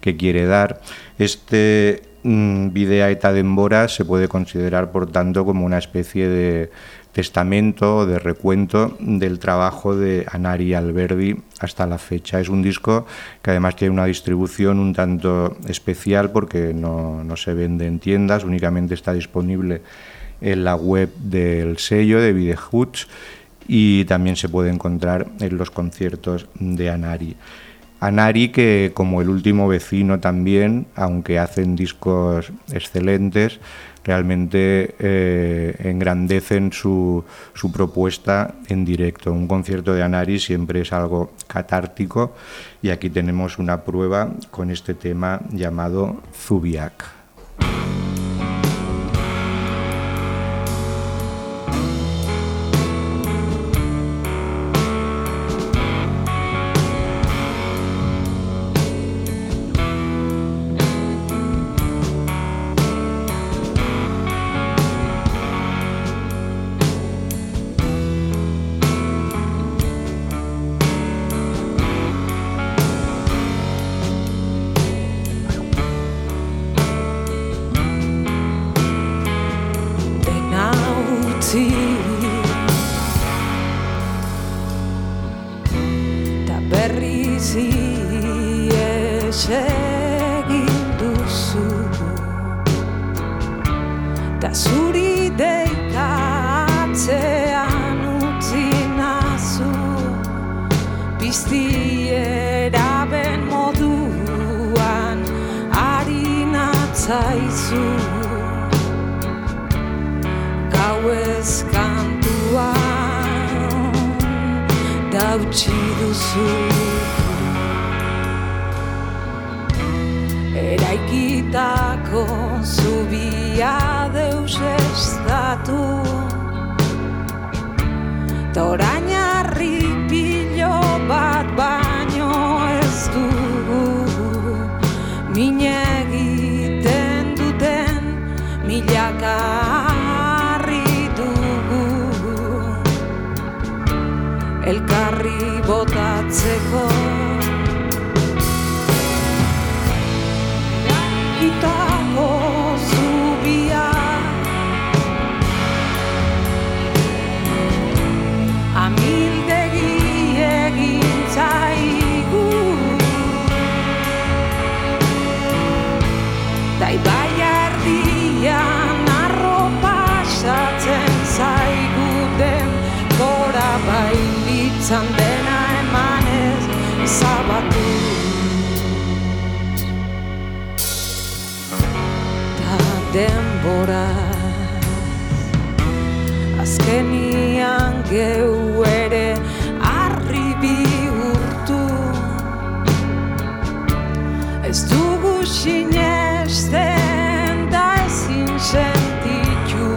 que quiere dar este Videa eta Dembora se puede considerar por tanto como una especie de testamento de recuento del trabajo de Anari Alberdi hasta la fecha. Es un disco que además tiene una distribución un tanto especial porque no, se vende en tiendas, únicamente está disponible en la web del sello de Videhuts y también se puede encontrar en los conciertos de Anari. Anari que como el último vecino también, aunque hacen discos excelentes, realmente eh, engrandecen su, su, propuesta en directo. Un concierto de Anari siempre es algo catártico y aquí tenemos una prueba con este tema llamado Zubiak. y. gora. Azkenian geu ere arri bihurtu. Ez dugu sinesten da ezin sentitu.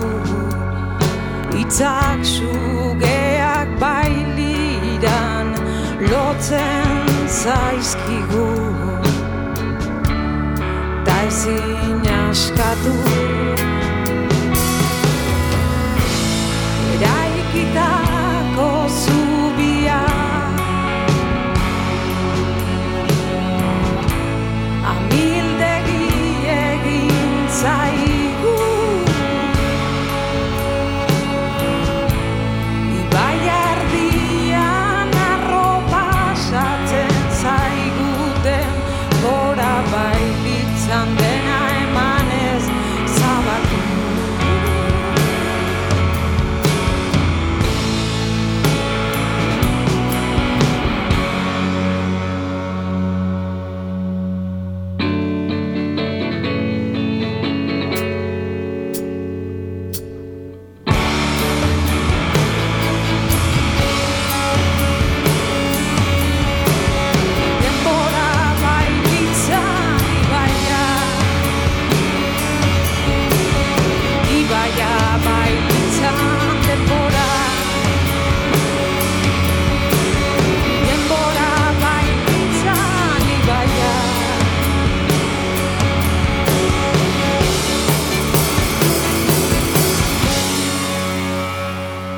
Itzak sugeak bailiran lotzen zaizkigu. Ezin askatu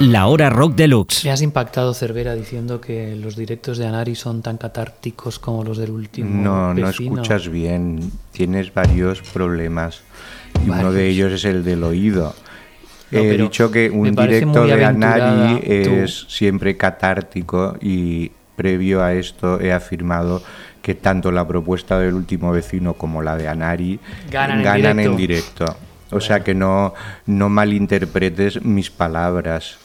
La Hora Rock Deluxe. Me has impactado, Cervera, diciendo que los directos de Anari son tan catárticos como los del último. No, no vecino. escuchas bien. Tienes varios problemas. Y uno Varios. de ellos es el del oído. No, He dicho que un directo de Anari tú. es siempre catártico y previo a esto he afirmado que tanto la propuesta del último vecino como la de Anari Ganan en en directo. directo. O sea que no, no malinterpretes mis palabras,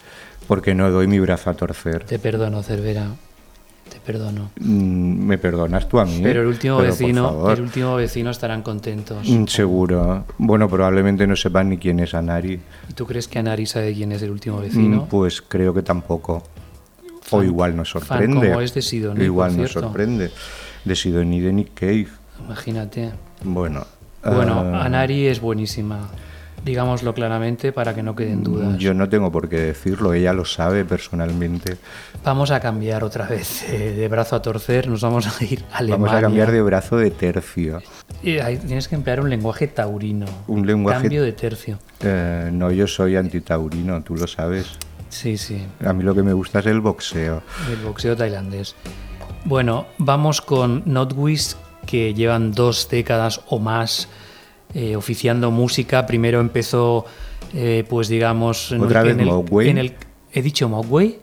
porque no doy mi brazo a torcer. Te perdono, Cervera. Te perdono. Mm, ¿Me perdonas tú a mí? Pero el último Pero, vecino, el último vecino estarán contentos. Mm, Seguro. Bueno, probablemente no sepan ni quién es Anari. ¿Y tú crees que Anari sabe quién es el último vecino? Mm, Pues creo que tampoco. o Fan- igual nos fan sorprende. como es de Sidoní, Igual nos sorprende. De Sidoní de Nick Cave. Imagínate. Bueno. Bueno, ah, Anari es buenísima. Digámoslo claramente para que no queden dudas. Yo no tengo por qué decirlo, ella lo sabe personalmente. Vamos a cambiar otra vez eh, de brazo a torcer, nos vamos a ir a Alemania. Vamos a cambiar de brazo de tercio. Eh, ahí tienes que emplear un lenguaje taurino. Un lenguaje- Cambio de tercio. Eh, no, yo soy antitaurino, tú lo sabes. Sí, sí, A mí lo que me gusta es el boxeo. el boxeo tailandés. Bueno, vamos con Notwish, que llevan dos décadas o más eh, oficiando música. Primero empezó, eh, pues digamos... ¿Otra vez en el- Mogwai? en el- ¿He dicho Mogwai?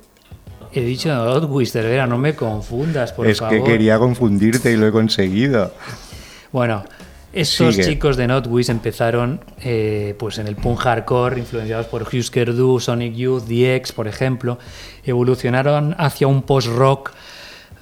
He dicho Notwish, Cervera, no me confundas, por es favor. que quería confundirte y lo he conseguido. Bueno, estos Sigue. chicos de Notwish empezaron eh, pues en el punk hardcore, influenciados por Husker Du, Sonic Youth, The X, por ejemplo. Evolucionaron hacia un post-rock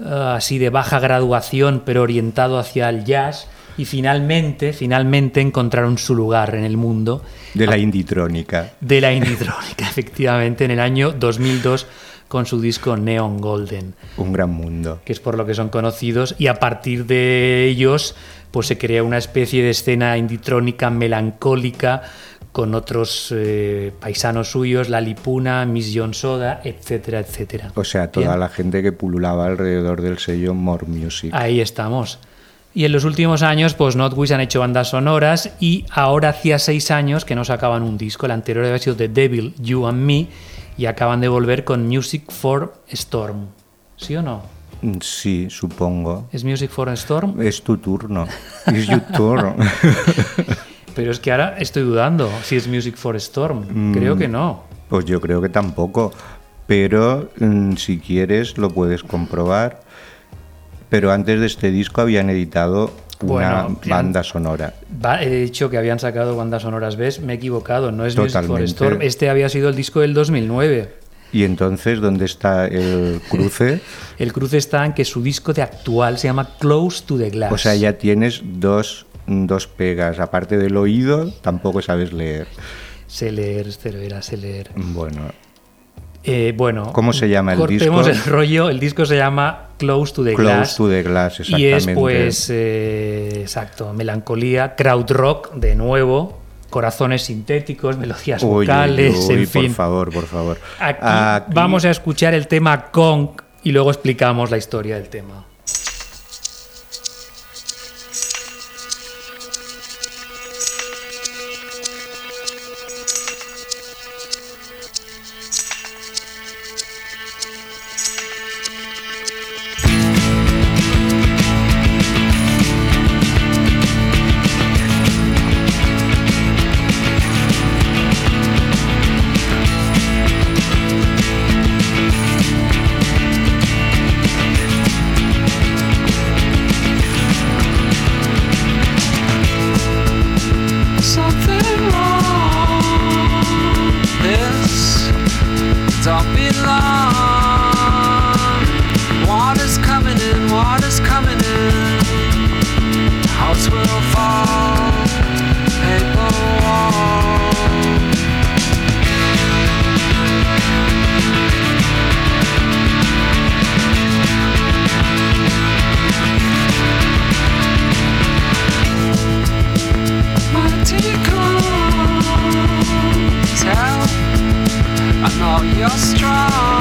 así de baja graduación, pero orientado hacia el jazz. Y finalmente, finalmente encontraron su lugar en el mundo De la inditrónica. de la inditrónica, (laughs) efectivamente, en el año 2002 con su disco Neon Golden Un gran mundo. que es por lo que son conocidos, y a partir de ellos pues se crea una especie de escena inditrónica melancólica con otros eh, paisanos suyos, La Lipuna, Miss John Soda, etcétera, etcétera. O sea, toda Bien. la gente que pululaba alrededor del sello More Music. Ahí estamos. Y en los últimos años, pues Notwish han hecho bandas sonoras y ahora hacía seis años que no sacaban un disco. El anterior había sido The Devil, You and Me y acaban de volver con Music for Storm. ¿Sí o no? Mm, Sí, supongo. ¿Es Music for Storm? Es tu turno. Es your turn. (laughs) Pero es que ahora estoy dudando si es Music for Storm. Mm. Creo que no. Pues yo creo que tampoco. Pero mm, si quieres lo puedes comprobar. Pero antes de este disco habían editado una Bueno, banda sonora. He dicho que habían sacado bandas sonoras, ¿ves? Me he equivocado, no es Music for Totalmente. Storm. Este había sido el disco del 2009. Y entonces, ¿dónde está el (laughs) cruce? El cruce está en que su disco de actual se llama Close to the Glass. O sea, ya tienes dos, dos pegas. Aparte del oído, tampoco sabes leer. Sé leer, Cervera, sé leer. Bueno, Eh, bueno, ¿Cómo se llama el cortemos disco? el (laughs) rollo. El disco se llama Close to the Close Glass. to the Glass, Y exactamente. es, pues, eh, exacto, melancolía, crowd rock, de nuevo, corazones sintéticos, melodías Uy, vocales, uy, en por fin. favor, por favor. Aquí, Aquí- vamos a escuchar el tema Kong y luego explicamos la historia del tema. star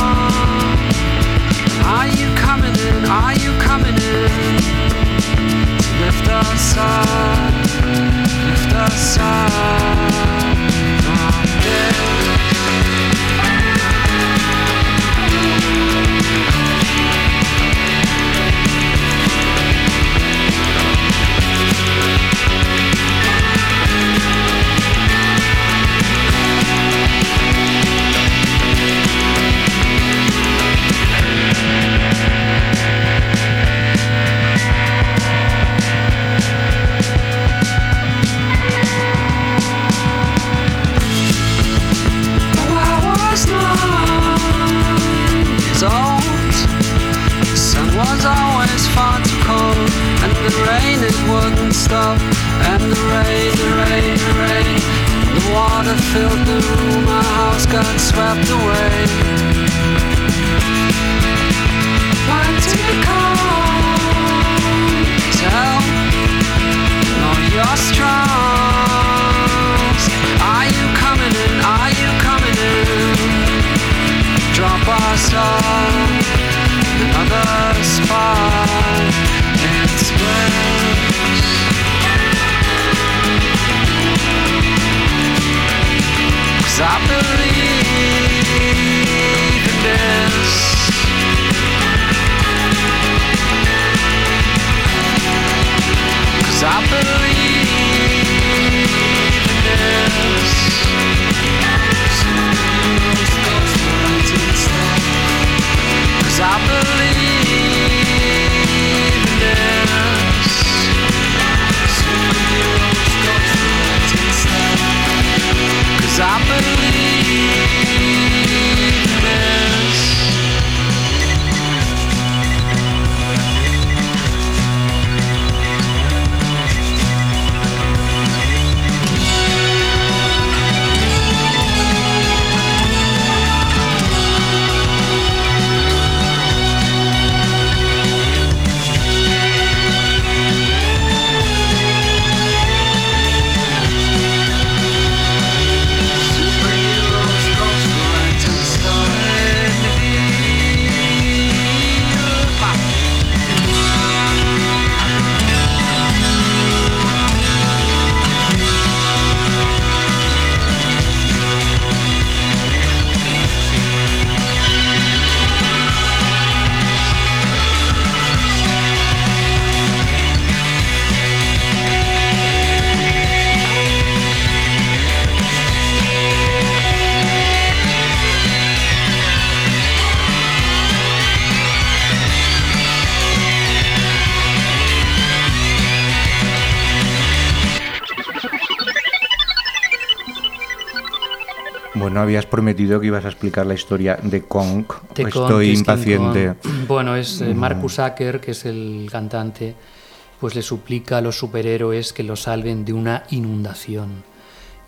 habías prometido que ibas a explicar la historia de Kong. The Estoy impaciente. Kong. Bueno, es eh, Marcus Acker, que es el cantante, pues le suplica a los superhéroes que lo salven de una inundación.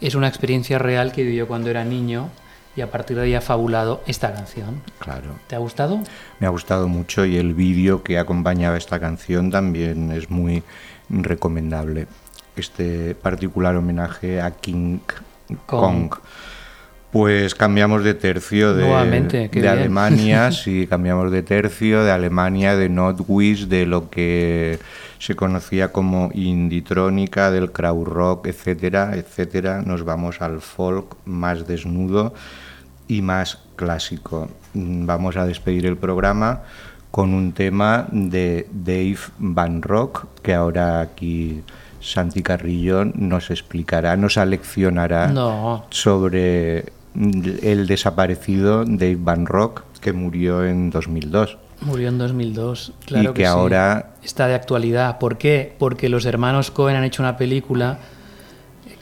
Es una experiencia real que vivió cuando era niño y a partir de ahí ha fabulado esta canción. Claro. ¿Te ha gustado? Me ha gustado mucho y el vídeo que acompañaba esta canción también es muy recomendable. Este particular homenaje a King Kong. Kong. Pues cambiamos de tercio de. Alemania, (laughs) sí, cambiamos de tercio de Alemania, de Notwish, de lo que se conocía como inditrónica, del krautrock, etcétera, etcétera. Nos vamos al folk más desnudo y más clásico. Mm, Vamos a despedir el programa con un tema de Dave Van Rock, que ahora aquí Santi Carrillo nos explicará, nos aleccionará No. sobre el desaparecido Dave Van Rock, que murió en 2002. Murió en 2002. Claro y que, sí. ahora está de actualidad. ¿Por qué? Porque los hermanos Cohen han hecho una película,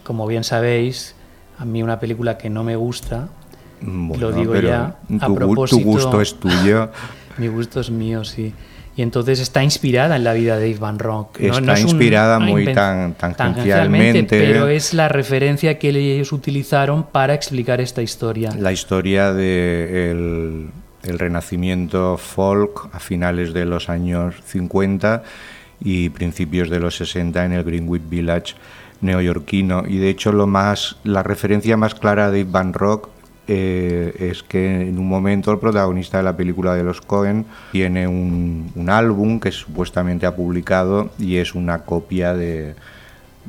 como bien sabéis, a mí una película que no me gusta. Bueno, lo digo ya. tu A gu- tu propósito, gusto es tuyo. (laughs) Mi gusto es mío, sí. Y entonces está inspirada en la vida de Dave Van Rock. Está es inspirada muy tan- tangencialmente. pero es la referencia que ellos utilizaron para explicar esta historia. La historia de el, renacimiento folk a finales de los años 50 y principios de los 60 en el Greenwich Village neoyorquino. Y de hecho lo más, la referencia más clara de Dave Van Rock eh, es que en un momento el protagonista de la película de los Cohen tiene un, un álbum que supuestamente ha publicado y es una copia de,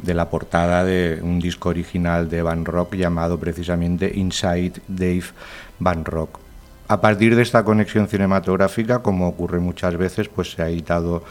de la portada de un disco original de Van Rock llamado precisamente Inside Dave Van Rock. A partir de esta conexión cinematográfica, como ocurre muchas veces, pues se ha editado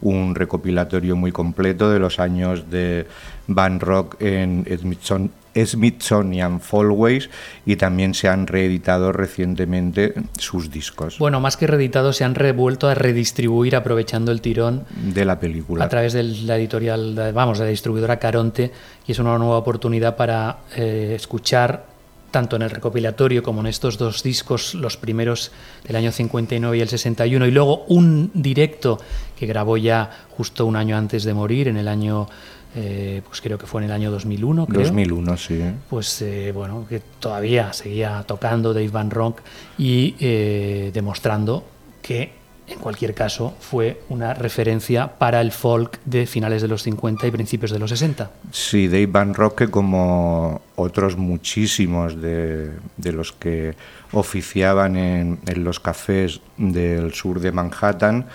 un recopilatorio muy completo de los años de Van Rock en Smithson- Smithsonian Folkways y también se han reeditado recientemente sus discos Bueno, más que reeditados, se han revuelto a redistribuir aprovechando el tirón de la película. a través de la editorial, vamos, de la distribuidora Caronte, y es una nueva oportunidad para eh, escuchar tanto en el recopilatorio como en estos dos discos, los primeros del año 59 y el 61, y luego un directo que grabó ya justo un año antes de morir, en el año, eh, pues creo que fue en el año 2001, creo. 2001, sí. Pues eh, bueno, que todavía seguía tocando Dave Van Ronk y eh, demostrando que en cualquier caso, fue una referencia para el folk de finales de los 50 y principios de los 60. Sí, Dave Van Roque, como otros muchísimos de, los que oficiaban en, en, los cafés del sur de Manhattan,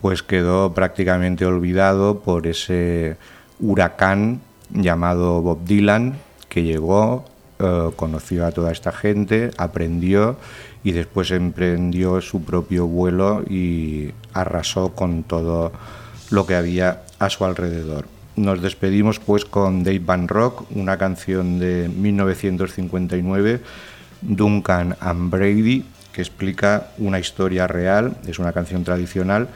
pues quedó prácticamente olvidado por ese huracán llamado Bob Dylan, que llegó, eh, conoció a toda esta gente, aprendió y después emprendió su propio vuelo y arrasó con todo lo que había a su alrededor. Nos despedimos pues con Dave Van Rock, una canción de 1959, Duncan and Brady, que explica una historia real, es una canción tradicional,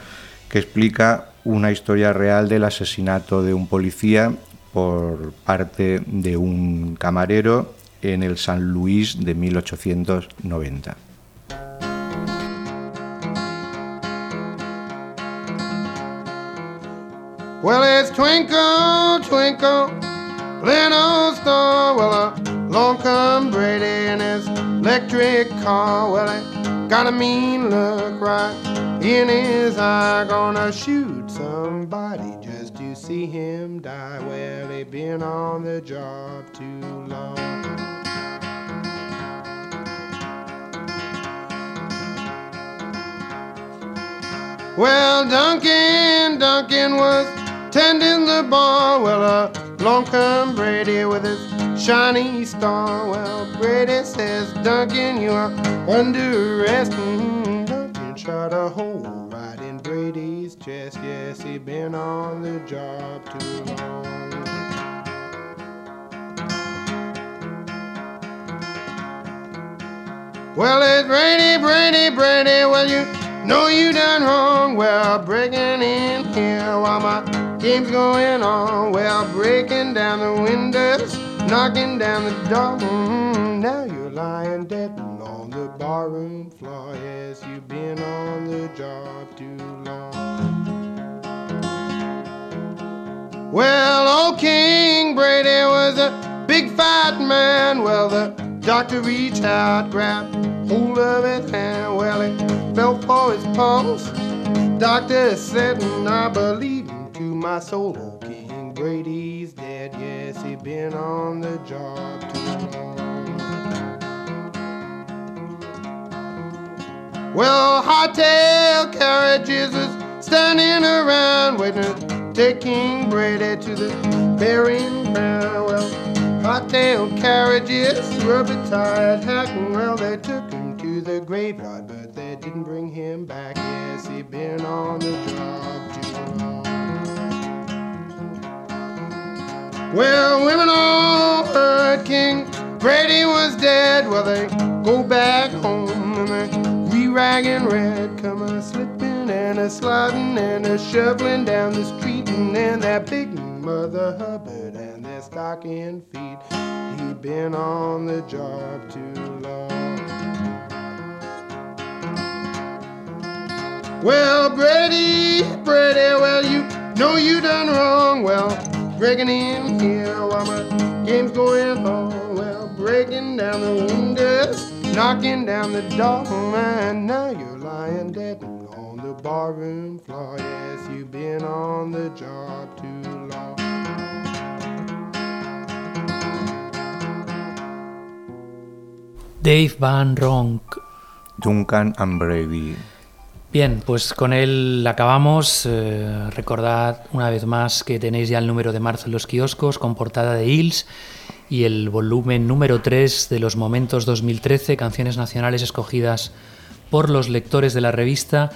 que explica una historia real del asesinato de un policía por parte de un camarero en el San Luis de 1890. Well, it's twinkle, twinkle, little star. Well, along come Brady in his electric car. Well, he got a mean look right in his eye. Gonna shoot somebody just to see him die. Well, he been on the job too long. Well, Duncan, Duncan was tending the bar. Well, along come Brady with his shiny star. Well, Brady says, Duncan, you are under arrest. Mm-hmm. Duncan shot a hole right in Brady's chest. Yes, he been on the job too long. Well, it's Brady, Brady, Brady. Well, you know you done wrong. Well, breaking in here while my game's going on. Well, breaking down the windows, knocking down the door. Mm, now you're lying dead on the barroom floor. Yes, you've been on the job too long. Well, old King Brady was a big fat man. Well, the doctor reached out, grabbed hold of his hand. Well, he felt for his pulse. Doctor said, I believe my soul, old King Brady's dead. Yes, he been on the job too long. Well, hightail carriages was standing around waiting to take King Brady to the burying ground. Well, hightail carriages, rubber tired, hacking. Well, they took him to the graveyard, but they didn't bring him back. Yes, he been on the job too Well, women all heard King Brady was dead. Well, they go back home and they re-ragging red, come a slipping and a sliding and a shoveling down the street, and then that big Mother Hubbard and their stocking feet. He been on the job too long. Well, Brady, Brady, well, you know you done wrong. Well, breaking in here while my game's going on. Well, breaking down the windows, knocking down the door, oh, and now you're lying dead on the barroom floor. Yes, you've been on the job too long. Dave Van Ronk. Duncan and Brady. Bien, pues con él acabamos. Eh, recordad una vez más que tenéis ya el número de marzo en los kioscos con portada de Hills y el volumen número 3 de los Momentos 2013, canciones nacionales escogidas por los lectores de la revista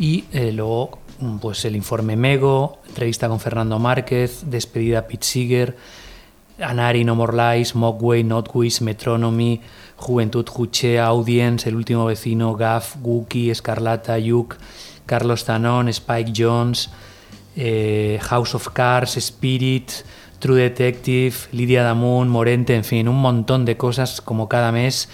y eh, luego pues el informe Mego, entrevista con Fernando Márquez, despedida Pete Seeger, Anari, No More Lies, Mogwai, Notwish, Metronomy, Juventud Juche, Audience, El Último Vecino, Gaff, Wookie, Escarlata, Yuk, Carlos Tanón, Spike Jones, eh, House of Cars, Spirit, True Detective, Lidia Damun, Morente, en fin, un montón de cosas como cada mes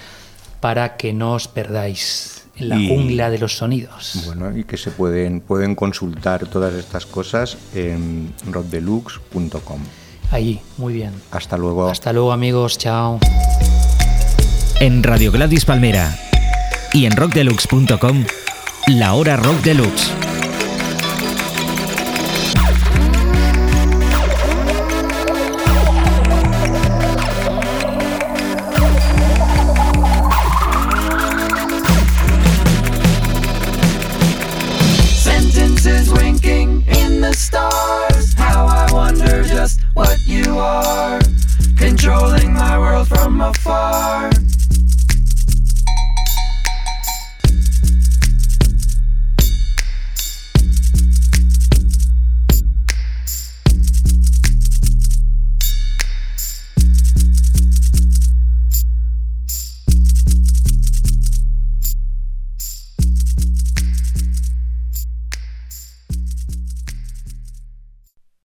para que no os perdáis en la Y- jungla de los sonidos. Bueno, y que se pueden, pueden consultar todas estas cosas en rockdeluxe.com. Ahí, muy bien. Hasta luego. Hasta luego amigos, chao en Radio Gladys Palmera y en rockdeluxe.com, la hora rock deluxe. controlling my world from afar.